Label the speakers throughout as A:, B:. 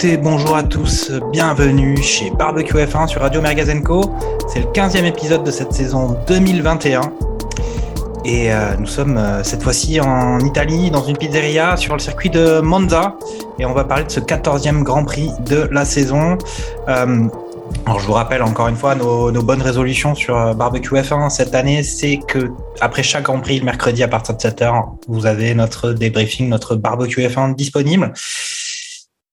A: Bonjour à tous, bienvenue chez Barbecue F1 sur Radio Mergazenco. C'est le 15e épisode de cette saison 2021. Et euh, nous sommes euh, cette fois-ci en Italie, dans une pizzeria sur le circuit de Monza. Et on va parler de ce 14e Grand Prix de la saison. Euh, alors je vous rappelle encore une fois nos, nos bonnes résolutions sur Barbecue F1 cette année, c'est que après chaque Grand Prix le mercredi à partir de 7h, vous avez notre débriefing, notre Barbecue F1 disponible.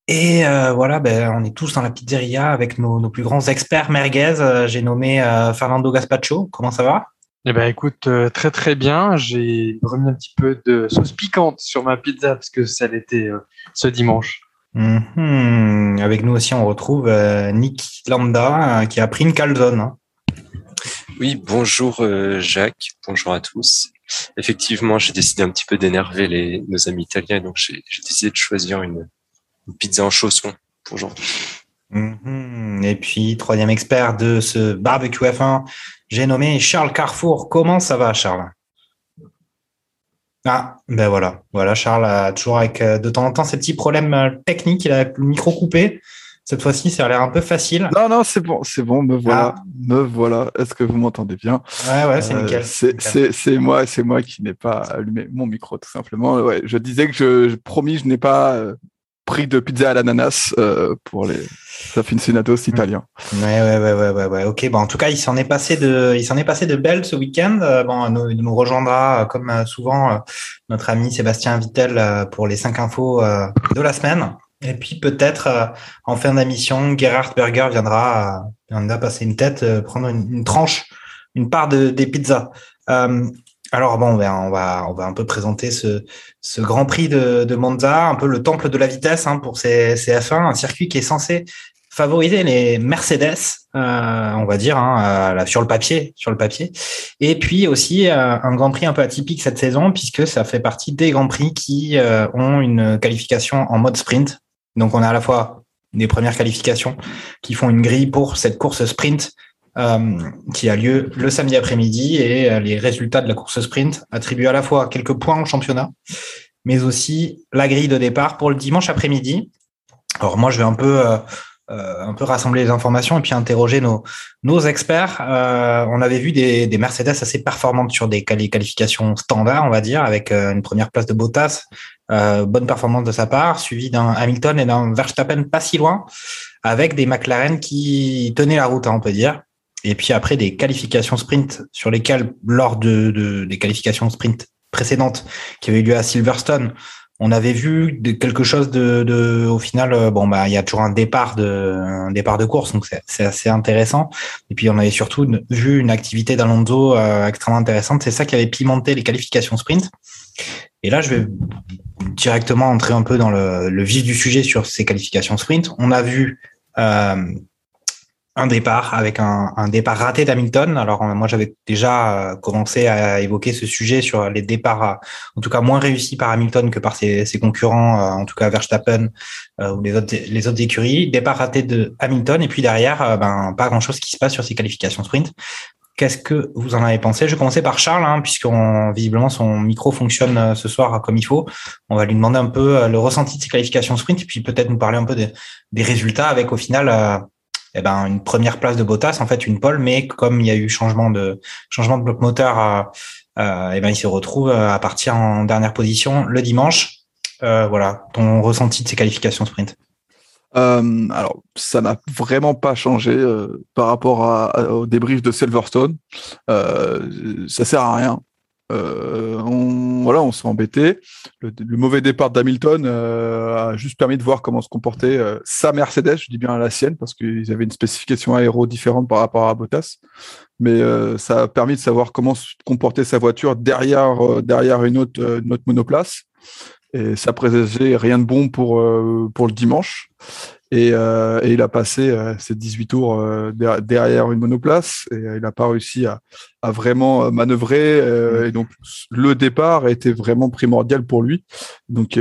A: Et euh, voilà, ben, on est tous dans la pizzeria avec nos, nos plus grands experts merguez. Euh, J'ai nommé euh, Fernando Gaspacho. Comment ça va?
B: Eh ben écoute, euh, très très bien. J'ai remis un petit peu de sauce piquante sur ma pizza parce que ça l'était euh, ce dimanche.
A: Mhm. Avec nous aussi, on retrouve euh, Nick Lambda euh, qui a pris une calzone. hein.
C: Oui, bonjour euh, Jacques, bonjour à tous. Effectivement, j'ai décidé un petit peu d'énerver les, nos amis italiens, donc j'ai j'ai décidé de choisir une, une pizza en chausson pour aujourd'hui.
A: Mhm. Et puis, troisième expert de ce barbecue F1, j'ai nommé Charles Carrefour. Comment ça va, Charles? Ah, ben voilà. Voilà, Charles a toujours avec euh, de temps en temps ces petits problèmes euh, techniques. Il a le micro coupé. Cette fois-ci, ça a l'air un peu facile.
D: Non, non, c'est bon, c'est bon, me voilà, me voilà. Est-ce que vous m'entendez bien?
A: Ouais, ouais, c'est
D: Euh,
A: nickel.
D: C'est
A: Nickel.
D: c'est- c'est moi, c'est moi qui n'ai pas allumé mon micro, tout simplement. Ouais, je disais que je, je promis, je n'ai pas pris de pizza à l'ananas euh, pour les aficionados italiens.
A: Ouais, ouais, ouais, ouais, ouais, ouais. Ok, bon, en tout cas, il s'en est passé de, il s'en est passé de belles ce week-end. Euh, bon, nous, il nous rejoindra, euh, comme euh, souvent, notre ami Sébastien Vittel pour les cinq infos de la semaine. Et puis peut-être en fin d'émission, Gerhard Berger viendra, viendra passer une tête, prendre une, une tranche, une part de, des pizzas. Euh, alors bon, on va, on va un peu présenter ce, ce Grand Prix de, de Monza, un peu le temple de la vitesse hein, pour ces, ces F1, un circuit qui est censé favoriser les Mercedes, euh, on va dire, hein, euh, sur le papier, sur le papier. Et puis aussi euh, un Grand Prix un peu atypique cette saison puisque ça fait partie des Grands Prix qui ont une qualification en mode sprint. Donc on a à la fois des premières qualifications qui font une grille pour cette course sprint qui a lieu le samedi après-midi et euh, les résultats de la course sprint attribuent à la fois quelques points au championnat, mais aussi la grille de départ pour le dimanche après-midi. Alors moi je vais un peu euh, euh, un peu rassembler les informations et puis interroger nos, nos experts. Euh, on avait vu des, des Mercedes assez performantes sur des quali- qualifications standards, on va dire, avec euh, une première place de Bottas, euh, bonne performance de sa part, suivi d'un Hamilton et d'un Verstappen pas si loin, avec des McLaren qui tenaient la route, hein, on peut dire. Et puis après des qualifications sprint sur lesquelles, lors de, de- des qualifications sprint précédentes qui avaient eu lieu à Silverstone, on avait vu quelque chose de, de au final euh, bon bah il y a toujours un départ de un départ de course donc c'est assez intéressant. Et puis on avait surtout vu une activité d'Alonso euh, extrêmement intéressante. C'est ça qui avait pimenté les qualifications sprint. Et là je vais directement entrer un peu dans le, le vif du sujet sur ces qualifications sprint. On a vu euh, un départ avec un, départ raté d'Hamilton. Alors euh, moi j'avais déjà euh, commencé à évoquer ce sujet sur les départs, euh, en tout cas moins réussis par Hamilton que par ses, ses concurrents, en tout cas Verstappen ou les autres les écuries. Départ raté de Hamilton et puis derrière, ben pas grand chose qui se passe sur ces qualifications sprint. Qu'est-ce que vous en avez pensé? Je vais commencer par Charles, hein, puisqu'on visiblement son micro fonctionne ce soir comme il faut. On va lui demander un peu le ressenti de ces qualifications sprint, et puis peut-être nous parler un peu des, résultats avec au final eh ben, une première place de Bottas, en fait une pole, mais comme il y a eu changement de changement de bloc moteur, eh ben, il se retrouve euh, à partir en dernière position le dimanche. Euh, voilà, ton ressenti de ces qualifications sprint?
D: Euh, alors, ça n'a vraiment pas changé par rapport au débrief de Silverstone. Ça sert à rien. Euh, on, voilà, on s'est embêté. Le, mauvais départ d'Hamilton euh, a juste permis de voir comment se comportait euh, sa Mercedes, je dis bien la sienne, parce qu'ils avaient une spécification aéro différente par rapport à Bottas. Mais ça a permis de savoir comment se comportait sa voiture derrière, derrière une, autre, une autre monoplace. Et ça présageait rien de bon pour, euh, pour le dimanche. Et, euh, et il a passé euh, ses 18 tours euh, der- derrière une monoplace et il n'a pas réussi à, à vraiment manœuvrer. et donc, le départ était vraiment primordial pour lui. Donc,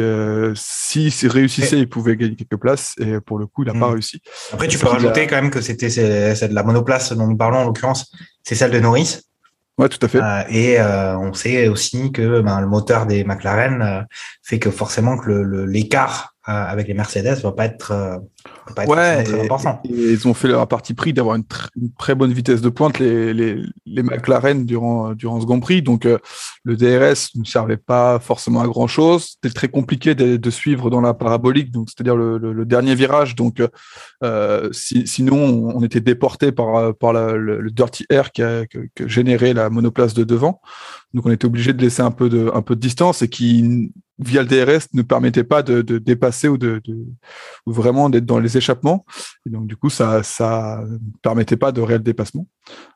D: s'il s'il réussissait, il pouvait gagner quelques places. Et pour le coup, il n'a pas
A: Mm.
D: réussi.
A: Après, tu peux
D: a-
A: rajouter quand même que c'était c'est de la monoplace dont nous parlons en l'occurrence, c'est celle de Norris.
D: Ouais, tout à fait.
A: Euh, et euh, on sait aussi que ben, le moteur des McLaren euh, fait que forcément que l'écart avec les Mercedes va pas être, euh, va pas être forcément très important.
D: et ils ont fait leur parti pris d'avoir une, tr- une très bonne vitesse de pointe, les, les, les McLaren, durant, durant ce Grand Prix. Donc, euh, le DRS ne servait pas forcément à grand chose. C'était très compliqué de, de suivre dans la parabolique, donc c'est-à-dire le, le- le dernier virage. Donc, euh, si- sinon, on, on était déporté par, par la- le, le dirty air qui a, que, que générait la monoplace de devant. Donc, on était obligé de laisser un peu de, un peu de distance et qui, via le DRS, ne permettait pas de, de dépasser ou de, vraiment d'être dans les échappements. Et donc, du coup, ça ça ne permettait pas de réel dépassement.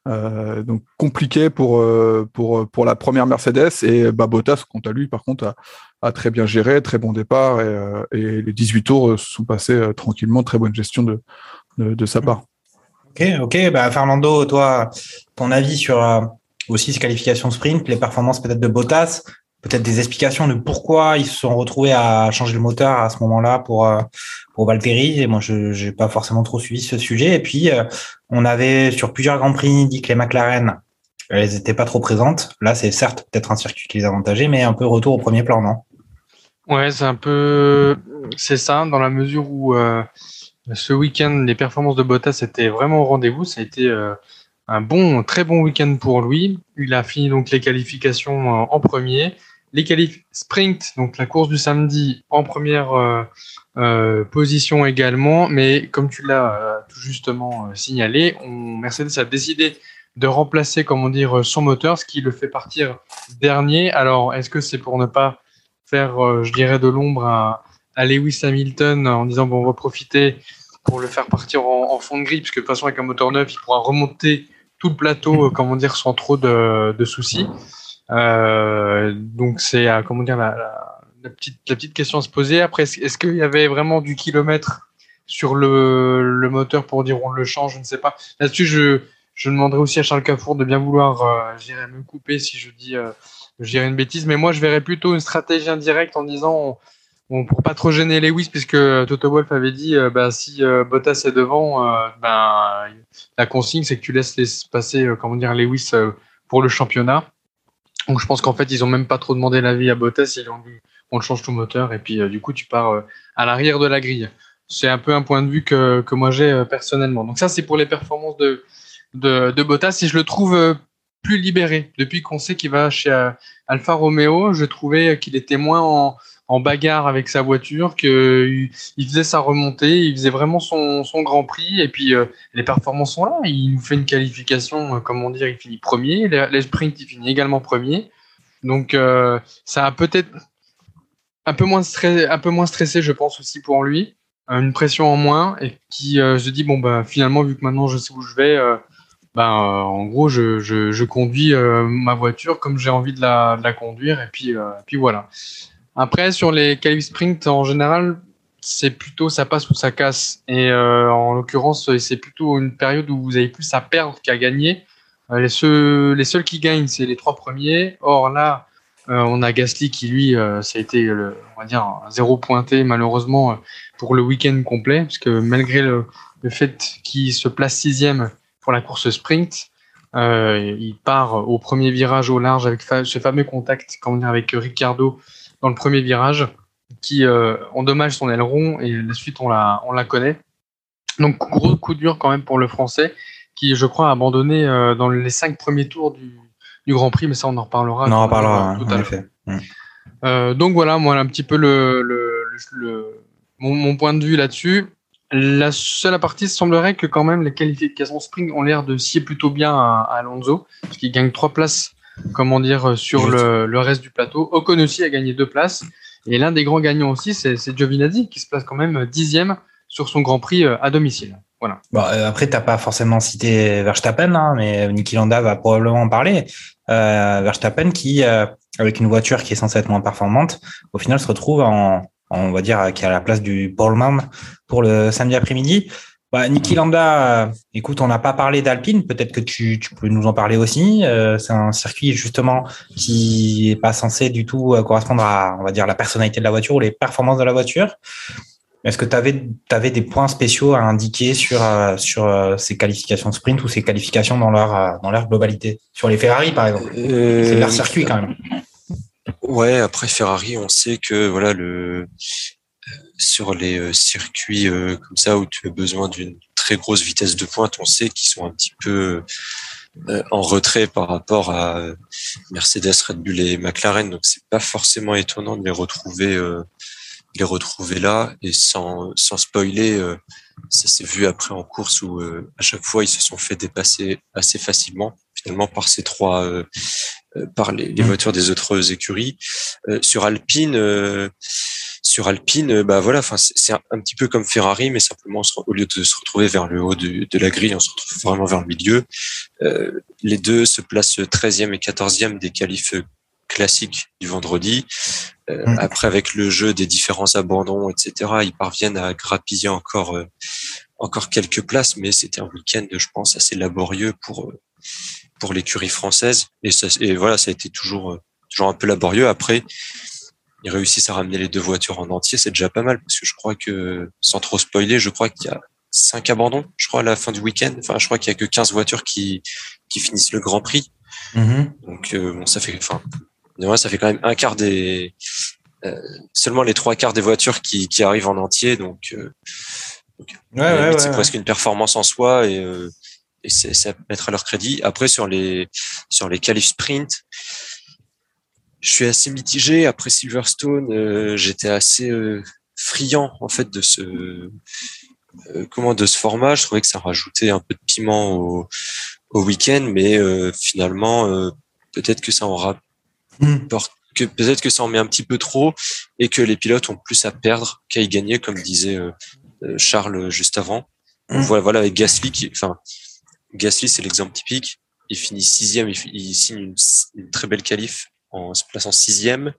D: Euh, donc, compliqué pour, euh, pour, pour la première Mercedes. Et bah, Bottas, quant à lui, par contre, a, a très bien géré, très bon départ. Et, euh, les 18 tours sont passés tranquillement, très bonne gestion de, de, de sa part.
A: Ok, ok. Bah, Fernando, toi, ton avis sur aussi ces qualifications sprint, les performances peut-être de Bottas, peut-être des explications de pourquoi ils se sont retrouvés à changer le moteur à ce moment-là pour euh, pour Valtteri. Et moi, je j'ai pas forcément trop suivi ce sujet. Et puis, euh, on avait sur plusieurs grands prix dit que les McLaren elles étaient pas trop présentes. Là, c'est certes peut-être un circuit qui les avantageait, mais un peu retour au premier plan, non?
B: Ouais, c'est un peu, c'est ça, dans la mesure où euh, ce week-end, les performances de Bottas étaient vraiment au rendez-vous. Ça a été euh, un bon, très bon week-end pour lui. Il a fini donc les qualifications euh, en premier, les qualifs sprint, donc la course du samedi en première euh, euh, position également. Mais comme tu l'as tout justement signalé, Mercedes a décidé de remplacer, comment dire, son moteur, ce qui le fait partir dernier. Alors, est-ce que c'est pour ne pas faire, je dirais, de l'ombre à, à Lewis Hamilton en disant bon, on va profiter pour le faire partir en, en fond de grille, puisque de toute façon, avec un moteur neuf, il pourra remonter tout le plateau, euh, comment dire, sans trop de, de soucis. Euh, donc, c'est, euh, comment dire, la, la, petite, la petite question à se poser. Après, est-ce, qu'il y avait vraiment du kilomètre sur le, le moteur pour dire on le change Je ne sais pas. Là-dessus, je, je demanderai aussi à Charles Cafour de bien vouloir, euh, j'irai me couper si je dis. Euh, je dirais une bêtise, mais moi je verrais plutôt une stratégie indirecte en disant pour pas trop gêner Lewis, puisque Toto Wolff avait dit euh, bah, si euh, Bottas est devant, euh, ben, la consigne c'est que tu laisses, passer euh, comment dire Lewis euh, pour le championnat. Donc je pense qu'en fait ils ont même pas trop demandé l'avis à Bottas, ils ont dit on change tout moteur et puis euh, du coup tu pars euh, à l'arrière de la grille. C'est un peu un point de vue que, que moi j'ai euh, personnellement. Donc ça c'est pour les performances de, de, de Bottas et je le trouve euh, plus libéré. Depuis qu'on sait qu'il va chez euh, Alfa Romeo, je trouvais qu'il était moins en, en bagarre avec sa voiture, qu'il il faisait sa remontée, il faisait vraiment son, Grand Prix, et puis euh, les performances sont là. Il nous fait une qualification, euh, comment dire, il finit premier, les, les sprints, il finit également premier. Donc euh, ça a peut-être un peu moins stressé, un peu moins stressé, je pense aussi pour lui, euh, une pression en moins, et qui se dit bon bah finalement vu que maintenant je sais où je vais. Ben, en gros, je, conduis ma voiture comme j'ai envie de la, de la, conduire, et puis, puis voilà. Après, sur les qualifs sprint, en général, c'est plutôt ça passe ou ça casse. Et euh, en l'occurrence, c'est plutôt une période où vous avez plus à perdre qu'à gagner. Euh, les, seuls, les seuls qui gagnent, c'est les trois premiers. Or là, euh, on a Gasly qui, lui, ça a été, le, on va dire, un zéro pointé, malheureusement, pour le week-end complet, parce que malgré le, fait qu'il se place sixième, pour la course sprint. Il part au premier virage au large avec ce fameux contact comment dire, avec Ricardo dans le premier virage qui euh, endommage son aileron et la suite on la, on la connaît. Donc gros coup dur quand même pour le français qui je crois a abandonné euh, dans les cinq premiers tours du, du Grand Prix mais ça on en reparlera.
A: On en reparlera tout en effet.
B: Mmh. donc voilà moi un petit peu le, le, le mon, mon, point de vue là-dessus. La seule partie semblerait que quand même les qualifications sprint ont l'air de scier plutôt bien à, à Alonso, parce qu'il gagne trois places, comment dire, sur le, le, reste du plateau. Ocon aussi a gagné deux places, et l'un des grands gagnants aussi, c'est Giovinazzi qui se place quand même dixième sur son Grand Prix à domicile. Voilà.
A: Bon, euh, après, t'as pas forcément cité Verstappen, hein, mais Niki Landa va probablement en parler. Euh, Verstappen qui, euh, avec une voiture qui est censée être moins performante, au final se retrouve en on va dire, qui est à la place du Paulman pour le samedi après-midi. Bah, Niki Landa, euh, écoute, on n'a pas parlé d'Alpine, peut-être que tu, tu, peux nous en parler aussi. Euh, c'est un circuit justement qui est pas censé du tout euh, correspondre à, on va dire, la personnalité de la voiture ou les performances de la voiture. Est-ce que tu avais, avais, des points spéciaux à indiquer sur, sur ces qualifications sprint ou ces qualifications dans leur, dans leur globalité? Sur les Ferrari, par exemple C'est leur circuit quand même.
C: Ouais, après Ferrari, on sait que voilà le sur les euh, circuits euh, comme ça où tu as besoin d'une très grosse vitesse de pointe, on sait qu'ils sont un petit peu euh, en retrait par rapport à Mercedes, Red Bull et McLaren. Donc c'est pas forcément étonnant de les retrouver, les retrouver là et sans, sans spoiler. ça s'est vu après en course où à chaque fois ils se sont fait dépasser assez facilement finalement par ces trois, par les, les, mmh. voitures des autres écuries. sur Alpine sur Alpine, euh, bah voilà, enfin c'est un, petit peu comme Ferrari, mais simplement au lieu de se retrouver vers le haut de, la grille, on se retrouve vraiment vers le milieu. Euh, les deux se placent 13e et 14e des qualifs classiques du vendredi. Euh, mm. Après, avec le jeu des différents abandons, etc., ils parviennent à grappiller encore encore quelques places, mais c'était un week-end, je pense, assez laborieux pour pour l'écurie française. Et, ça, et voilà, ça a été toujours toujours un peu laborieux. Après, ils réussissent à ramener les deux voitures en entier, c'est déjà pas mal parce que je crois que, sans trop spoiler, je crois qu'il y a cinq abandons, je crois, à la fin du week-end. Enfin, je crois qu'il y a que 15 voitures qui, qui finissent le Grand Prix. Mm-hmm. Donc, euh, bon, ça fait, enfin, ça fait quand même un quart des, euh, seulement les trois quarts des voitures qui, qui arrivent en entier. Donc, euh, ouais, ouais, c'est presque une performance en soi et, euh, et c'est à mettre à leur crédit. Après, sur les, sur les qualifs sprint, je suis assez mitigé. Après Silverstone, euh, j'étais assez euh, friand en fait de ce euh, comment de ce format. Je trouvais que ça rajoutait un peu de piment au, au week-end, mais finalement peut-être que ça en hmm. que peut-être que ça en met un petit peu trop et que les pilotes ont plus à perdre qu'à y gagner, comme disait Charles juste avant. Hmm. Voilà, voilà avec Gasly, qui, enfin Gasly c'est l'exemple typique. Il finit sixième, il, il signe une, une très belle qualif en se plaçant sixième.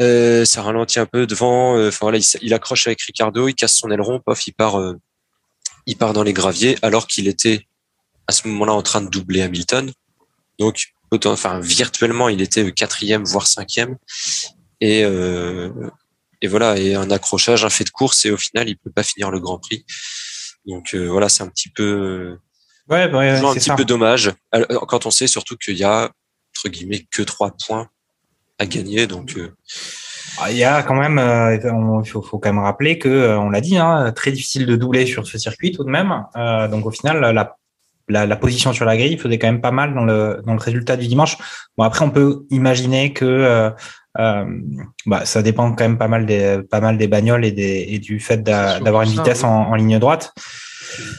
C: Euh, ça ralentit un peu devant. Euh, enfin voilà, il, accroche avec Ricardo, il casse son aileron, pof, il part, euh, il part dans les graviers, alors qu'il était à ce moment-là en train de doubler Hamilton. Donc, autant, enfin virtuellement, il était quatrième voire cinquième. Et et voilà, et un accrochage, un fait de course, et au final, il peut pas finir le Grand Prix. Donc voilà, c'est un petit peu,
A: ouais, ouais
C: un petit peu dommage quand on sait surtout qu'il y a entre guillemets que trois points à gagner. Donc euh,
A: ah, il y a quand même, euh, il faut, faut, quand même rappeler que euh, on l'a dit, hein, très difficile de doubler sur ce circuit tout de même. donc au final, la, la, la, position sur la grille faisait quand même pas mal dans le dans le résultat du dimanche. Bon après, on peut imaginer que bah, ça dépend quand même pas mal des pas mal des bagnoles et, des, et du fait d'avoir une vitesse en, en, ligne droite.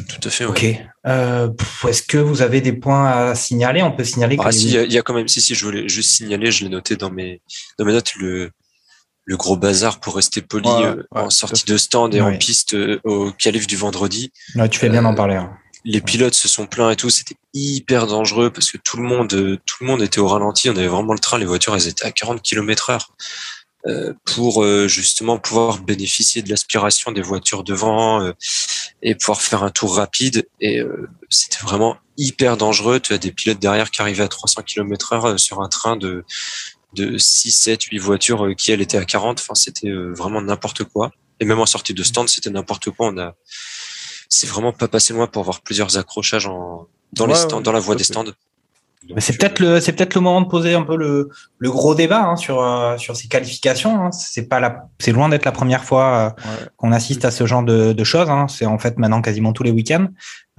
C: Tout à fait.
A: Ok. Euh, Est-ce que vous avez des points à signaler? On peut signaler.
C: Ah si, il y, a quand même. Si si, je voulais juste signaler. Je l'ai noté dans mes dans mes notes le le gros bazar pour rester poli euh, en sortie de stand et en piste euh, au calife du vendredi.
A: Tu fais bien d'en parler. Hein.
C: Les pilotes se sont plaints et tout, c'était hyper dangereux parce que tout le monde, tout le monde était au ralenti. On avait vraiment le train, les voitures, elles étaient à 40 km heure. Euh, pour euh, justement pouvoir bénéficier de l'aspiration des voitures devant euh, et pouvoir faire un tour rapide. Et c'était vraiment hyper dangereux. Tu as des pilotes derrière qui arrivaient à 300 km heure sur un train de, de 6, 7, 8 voitures qui, elles, étaient à 40. Enfin, c'était vraiment n'importe quoi. Et même en sortie de stand, c'était n'importe quoi. On a, c'est vraiment pas passé loin pour avoir plusieurs accrochages en, dans les stands, dans la voie des stands
A: c'est peut-être le c'est peut-être le moment de poser un peu le, le gros débat hein, sur euh, sur ces qualifications. Hein. C'est pas la c'est loin d'être la première fois euh, qu'on assiste à ce genre de, de choses. Hein. C'est en fait maintenant quasiment tous les week-ends.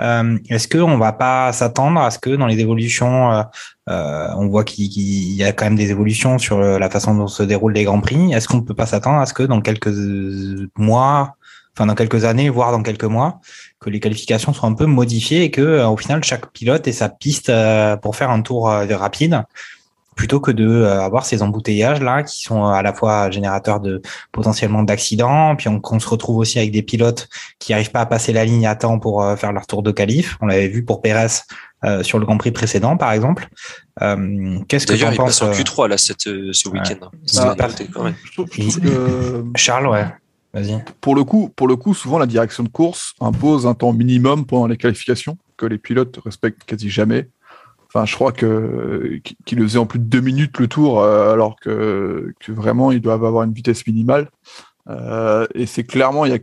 A: Euh, Est-ce que on va pas s'attendre à ce que dans les évolutions, euh, on voit qu'il y a quand même des évolutions sur la façon dont se déroulent les grands prix. Est-ce qu'on peut pas s'attendre à ce que dans quelques mois, enfin dans quelques années, voire dans quelques mois, que les qualifications soient un peu modifiées et que euh, au final chaque pilote ait sa piste euh, pour faire un tour euh, rapide plutôt que de avoir ces embouteillages là qui sont à la fois générateurs de potentiellement d'accidents puis on, se retrouve aussi avec des pilotes qui n'arrivent pas à passer la ligne à temps pour faire leur tour de qualif on l'avait vu pour Pérez sur le Grand Prix précédent, par exemple. Qu'est-ce que tu
C: D'ailleurs, il
A: penses
C: passe en Q3 là, cette, ce week-end.
D: Bah, trouve que,
A: Charles, ouais.
D: Pour le coup, pour le coup, souvent la direction de course impose un temps minimum pendant les qualifications que les pilotes respectent quasi jamais. Enfin, je crois que qu'ils le faisaient en plus de deux minutes le tour, euh, alors que, vraiment ils doivent avoir une vitesse minimale. Euh, et c'est clairement, il y a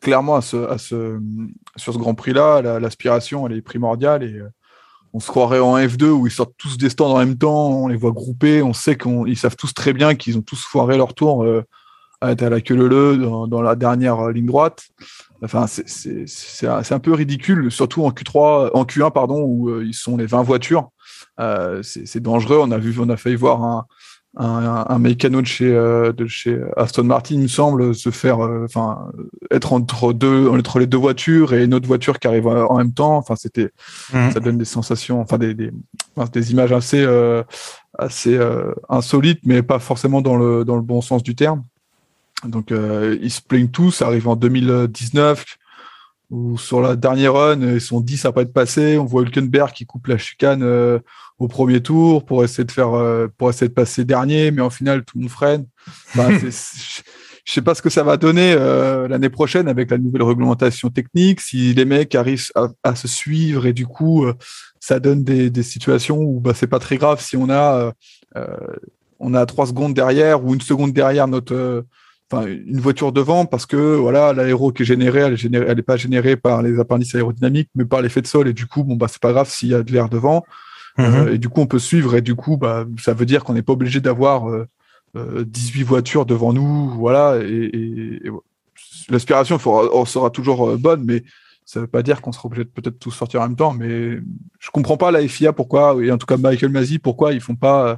D: clairement à ce, sur ce Grand Prix-là, la- l'aspiration elle est primordiale et euh, on se croirait en F2 où ils sortent tous des stands en même temps, on les voit groupés, on sait qu'ils savent tous très bien qu'ils ont tous foiré leur tour à être à la queue leu dans, dans la dernière euh, ligne droite. Enfin, c'est- un, un peu ridicule, surtout en Q3, en Q1 pardon, où euh, ils sont les 20 voitures. Euh, c'est dangereux. On a vu, on a failli voir un, un, un mécano de chez, euh, de chez Aston Martin, il me semble, se faire, enfin, être entre deux, entre les deux voitures et une autre voiture qui arrive en même temps. Enfin, c'était,
A: Mhm.
D: ça donne des sensations, enfin des, des, des images assez, euh, assez euh, insolites, mais pas forcément dans le, dans le bon sens du terme. Donc, euh, ils se plaignent tous. Ça arrive en 2019, où sur la dernière run, ils sont 10 à pas être passés. On voit Hülkenberg qui coupe la chicane euh, au premier tour pour essayer de faire, euh, pour essayer de passer dernier, mais en final, tout le monde freine. Enfin, je sais pas ce que ça va donner euh, l'année prochaine avec la nouvelle réglementation technique, si les mecs arrivent à, à se suivre et du coup, euh, ça donne des, des situations où bah, c'est pas très grave si on a, euh, euh, on a trois secondes derrière ou une seconde derrière notre, euh, enfin une voiture devant parce que voilà l'aéro qui est généré, elle est générée, elle est pas générée par les appendices aérodynamiques mais par l'effet de sol. Et du coup bon bah c'est pas grave s'il y a de l'air devant
A: Mhm.
D: Euh, et du coup on peut suivre. Et du coup bah ça veut dire qu'on n'est pas obligé d'avoir euh, euh, 18 voitures devant nous voilà. Et, et- et l'aspiration sera toujours euh, bonne mais ça veut pas dire qu'on sera obligé de peut-être tous sortir en même temps. Mais je comprends pas la FIA pourquoi et en tout cas Michael Masi pourquoi ils font pas euh,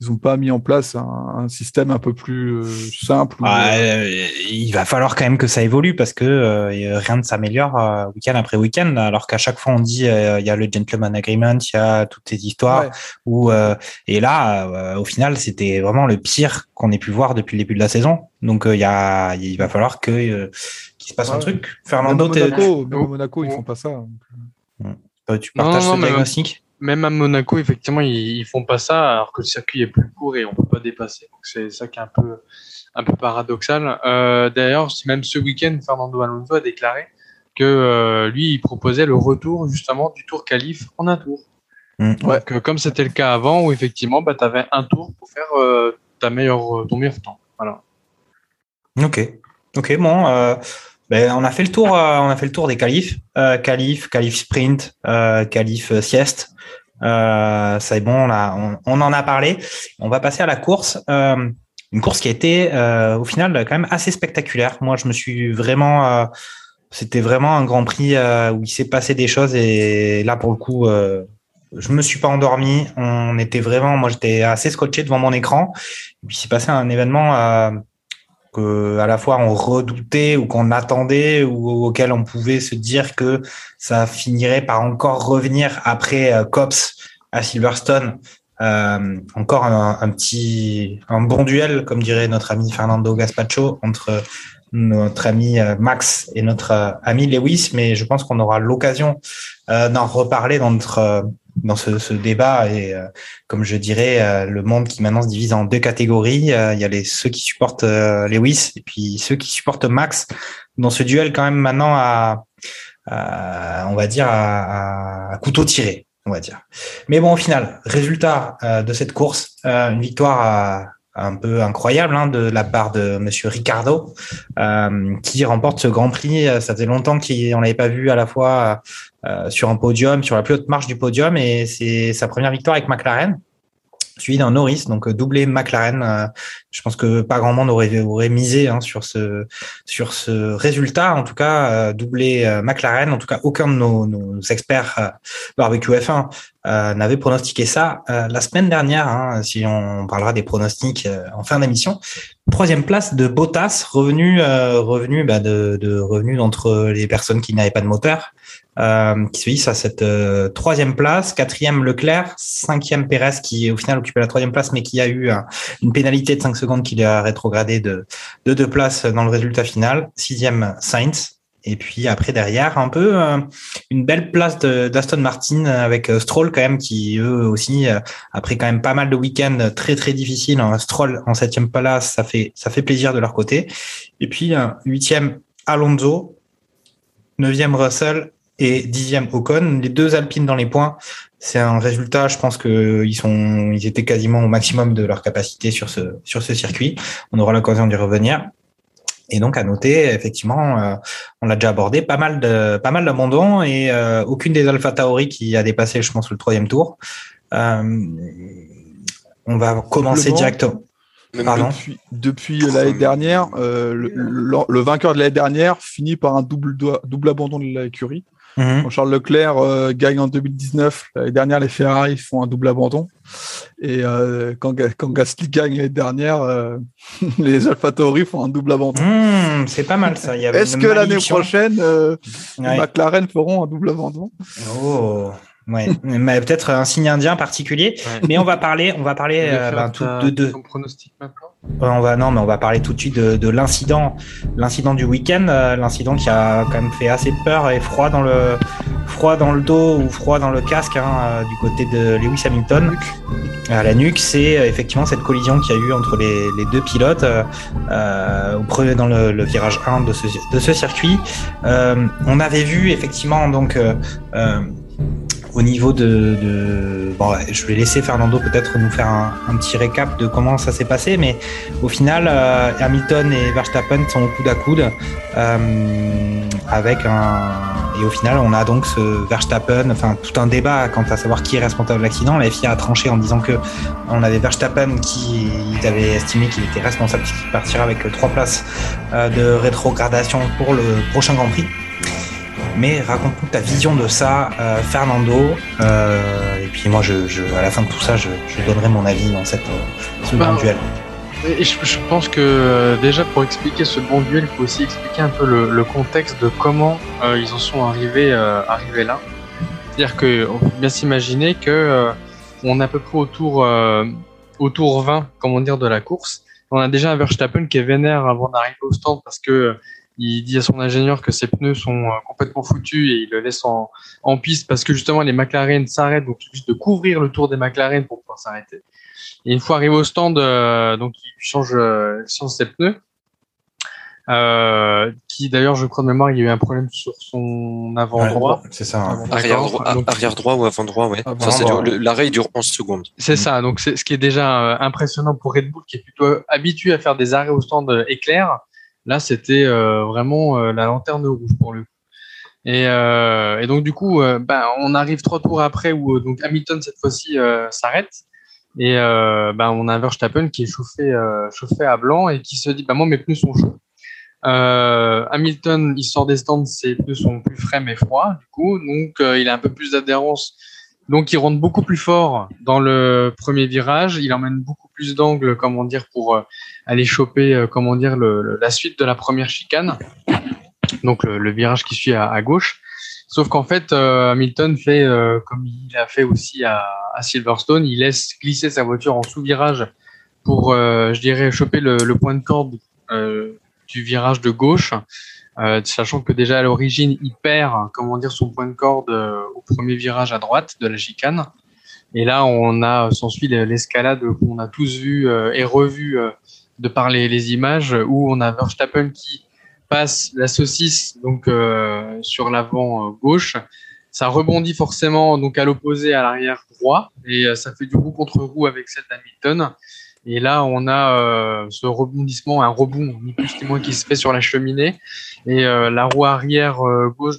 D: ils ont pas mis en place un, un système un peu plus euh, simple ou,
A: Ah,
D: euh,
A: euh, il va falloir quand même que ça évolue parce que euh, rien ne s'améliore euh, week-end après week-end. Alors qu'à chaque fois on dit euh, il y a le gentleman agreement, il y a toutes ces histoires.
D: Ouais.
A: Où, euh, et là, euh, au final, c'était vraiment le pire qu'on ait pu voir depuis le début de la saison. Donc euh, il y a, il va falloir que euh, qu'il se passe un truc.
D: Même
A: Fernando,
D: à
A: t'es-
D: Monaco, même
B: Oh,
D: Monaco, ils font pas ça.
A: tu, tu
B: Non,
A: partages
B: non,
A: ce diagnostic?
B: Même à Monaco, effectivement, ils, ils font pas ça alors que le circuit est plus court et on peut pas dépasser. Donc c'est ça qui est un peu, un peu paradoxal. Euh, D'ailleurs, même ce week-end, Fernando Alonso a déclaré que euh, lui, il proposait le retour justement du tour qualif en un tour.
A: Mm.
D: Ouais.
B: Donc, euh, comme c'était le cas avant, où effectivement, bah, tu avais un tour pour faire euh, ta meilleure, ton meilleur temps. Voilà.
A: Ok, ok, bon. Ben, on a fait le tour, euh, on a fait le tour des qualifs, euh, qualif, sprint, euh, qualif euh, sieste. Euh, c'est bon, là, on, on en a parlé. On va passer à la course. Euh, une course qui a été, au final, quand même assez spectaculaire. Moi, je me suis vraiment, c'était vraiment un Grand Prix où il s'est passé des choses et là, pour le coup, je me suis pas endormi. On était vraiment, moi, j'étais assez scotché devant mon écran. Et puis, il s'est passé un événement. À la fois on redoutait ou qu'on attendait ou auquel on pouvait se dire que ça finirait par encore revenir après euh, Cops à Silverstone. Euh, encore un, un petit, un bon duel, comme dirait notre ami Fernando Gaspacho, entre notre ami euh, Max et notre ami Lewis, mais je pense qu'on aura l'occasion d'en reparler dans notre dans ce, ce débat et euh, comme je dirais euh, le monde qui maintenant se divise en deux catégories Euh, il y a les ceux qui supportent euh, Lewis et puis ceux qui supportent Max dans ce duel quand même maintenant à, à- on va dire à, à couteau tiré on va dire mais bon au final résultat euh, de cette course euh, une victoire un peu incroyable hein, de la part de Monsieur Ricardo, qui remporte ce Grand Prix. Ça faisait longtemps qu'on l'avait pas vu à la fois euh, sur un podium, sur la plus haute marche du podium, et c'est sa première victoire avec McLaren, suivi d'un Norris, donc doublé McLaren. Euh, je pense que pas grand monde aurait, aurait misé hein, sur ce sur ce résultat. En tout cas, euh, doublé euh, McLaren. En tout cas, aucun de nos, nos experts euh, barbecue F1 euh, n'avait pronostiqué ça euh, la semaine dernière. Hein, si on parlera des pronostics euh, en fin d'émission. Troisième place de Bottas, revenu euh, revenu bah, de, de revenu d'entre les personnes qui n'avaient pas de moteur. Euh, qui se hisse à cette euh, troisième place, quatrième Leclerc, cinquième Pérez qui au final occupait la troisième place mais qui a eu un, une pénalité de 5 secondes qui l'a rétrogradé de, de deux places dans le résultat final, sixième Sainz, Et puis après derrière, un peu euh, une belle place d'Aston Martin avec Stroll quand même qui eux aussi après quand même pas mal de week-ends très très difficiles. Hein, Stroll en septième place, ça fait ça fait plaisir de leur côté. Et puis huitième Alonso, neuvième Russell et dixième Ocon, les deux Alpines dans les points. C'est un résultat, je pense que ils sont, ils étaient quasiment au maximum de leur capacité sur ce sur ce circuit. On aura l'occasion d'y revenir. Et donc à noter, effectivement, euh, on l'a déjà abordé, pas mal de pas mal d'abandons et euh, aucune des Alpha Tauri qui a dépassé, je pense, le troisième tour. Euh, on va commencer directement.
D: Pardon. Depuis, depuis l'année dernière, le, le, vainqueur de l'année dernière finit par un double double abandon de l'écurie. Mhm. Charles Leclerc euh, gagne en 2019. L'année dernière, les Ferrari font un double abandon. Et euh, quand, quand, Gasly gagne l'année dernière, euh, les Alpha Tauri font un double abandon.
A: Hmm, c'est pas mal ça.
D: Est-ce que l'année prochaine, McLaren feront un double abandon?
A: Oh Ouais, mais peut-être un signe indien particulier. Mais on va parler, on va parler ben, tout de, de... pronostic maintenant on va non, mais on va parler tout de suite de, l'incident, l'incident du week-end, euh, l'incident qui a quand même fait assez peur et froid dans le froid dans le dos ou froid dans le casque hein, euh, du côté de Lewis Hamilton. À la nuque, c'est euh, effectivement cette collision qu'il y a eu entre les, deux pilotes au premier dans le, virage 1 de ce, de ce circuit. on avait vu effectivement donc au niveau de, bon, je vais laisser Fernando peut-être nous faire un, petit récap de comment ça s'est passé, mais au final, euh, Hamilton et Verstappen sont au coude à coude euh, avec un et au final, on a donc ce Verstappen, enfin tout un débat quant à savoir qui est responsable de l'accident. La FIA a tranché en disant que on avait Verstappen qui avait estimé qu'il était responsable, qu'il partira avec trois places euh, de rétrogradation pour le prochain Grand Prix. Mais raconte-nous ta vision de ça, euh, Fernando. Euh, et puis moi, je, à la fin de tout ça, je, donnerai mon avis dans cette, ce grand bah, duel.
B: Et je, pense que euh, déjà pour expliquer ce bon duel, il faut aussi expliquer un peu le, contexte de comment ils en sont arrivés, arrivés là. C'est-à-dire qu'on peut bien s'imaginer que on est à peu près autour, autour 20, comment dire, de la course. On a déjà un Verstappen qui est vénère avant d'arriver au stand parce que il dit à son ingénieur que ses pneus sont euh, complètement foutus et il le laisse en, en piste parce que justement les McLaren s'arrêtent, donc il juste de couvrir le tour des McLaren pour pouvoir s'arrêter. Et une fois arrivé au stand, euh, donc il change, euh, change ses pneus. Euh, qui d'ailleurs, je crois de mémoire, il y a eu un problème sur son avant droit.
A: c'est ça. Hein.
C: Arrière, droit, arrière droit ou avant droit, ouais. L'arrêt dure 11 secondes.
B: C'est ça. Donc, c'est ce qui est déjà impressionnant pour Red Bull, qui est plutôt habitué à faire des arrêts au stand éclair. Là, c'était euh, vraiment euh, la lanterne rouge pour le coup. Et, euh, donc du coup, ben, on arrive trois tours après où donc Hamilton cette fois-ci s'arrête. Et ben, on a Verstappen qui est chauffé, chauffé à blanc et qui se dit bah, Moi, mes pneus sont chauds. Hamilton, il sort des stands, ses pneus sont plus frais mais froids, du coup. Donc, il a un peu plus d'adhérence. Donc, il rentre beaucoup plus fort dans le premier virage. Il emmène beaucoup plus d'angle, comment dire, pour aller choper, euh, comment dire, la suite de la première chicane, donc le, virage qui suit à, gauche. Sauf qu'en fait, euh, Hamilton fait euh, comme il a fait aussi à, Silverstone, il laisse glisser sa voiture en sous-virage pour, je dirais, choper le, point de corde du virage de gauche, sachant que déjà à l'origine, il perd, comment dire, son point de corde au premier virage à droite de la chicane. Et là, on a s'ensuit l'escalade qu'on a tous vu et revu de par les, images où on a Verstappen qui passe la saucisse donc euh, sur l'avant euh, gauche. Ça rebondit forcément donc à l'opposé à l'arrière droit et euh, ça fait du roue contre roue avec cette Hamilton. Et là, on a ce rebondissement, un rebond ni plus ni moins qui se fait sur la cheminée et la roue arrière gauche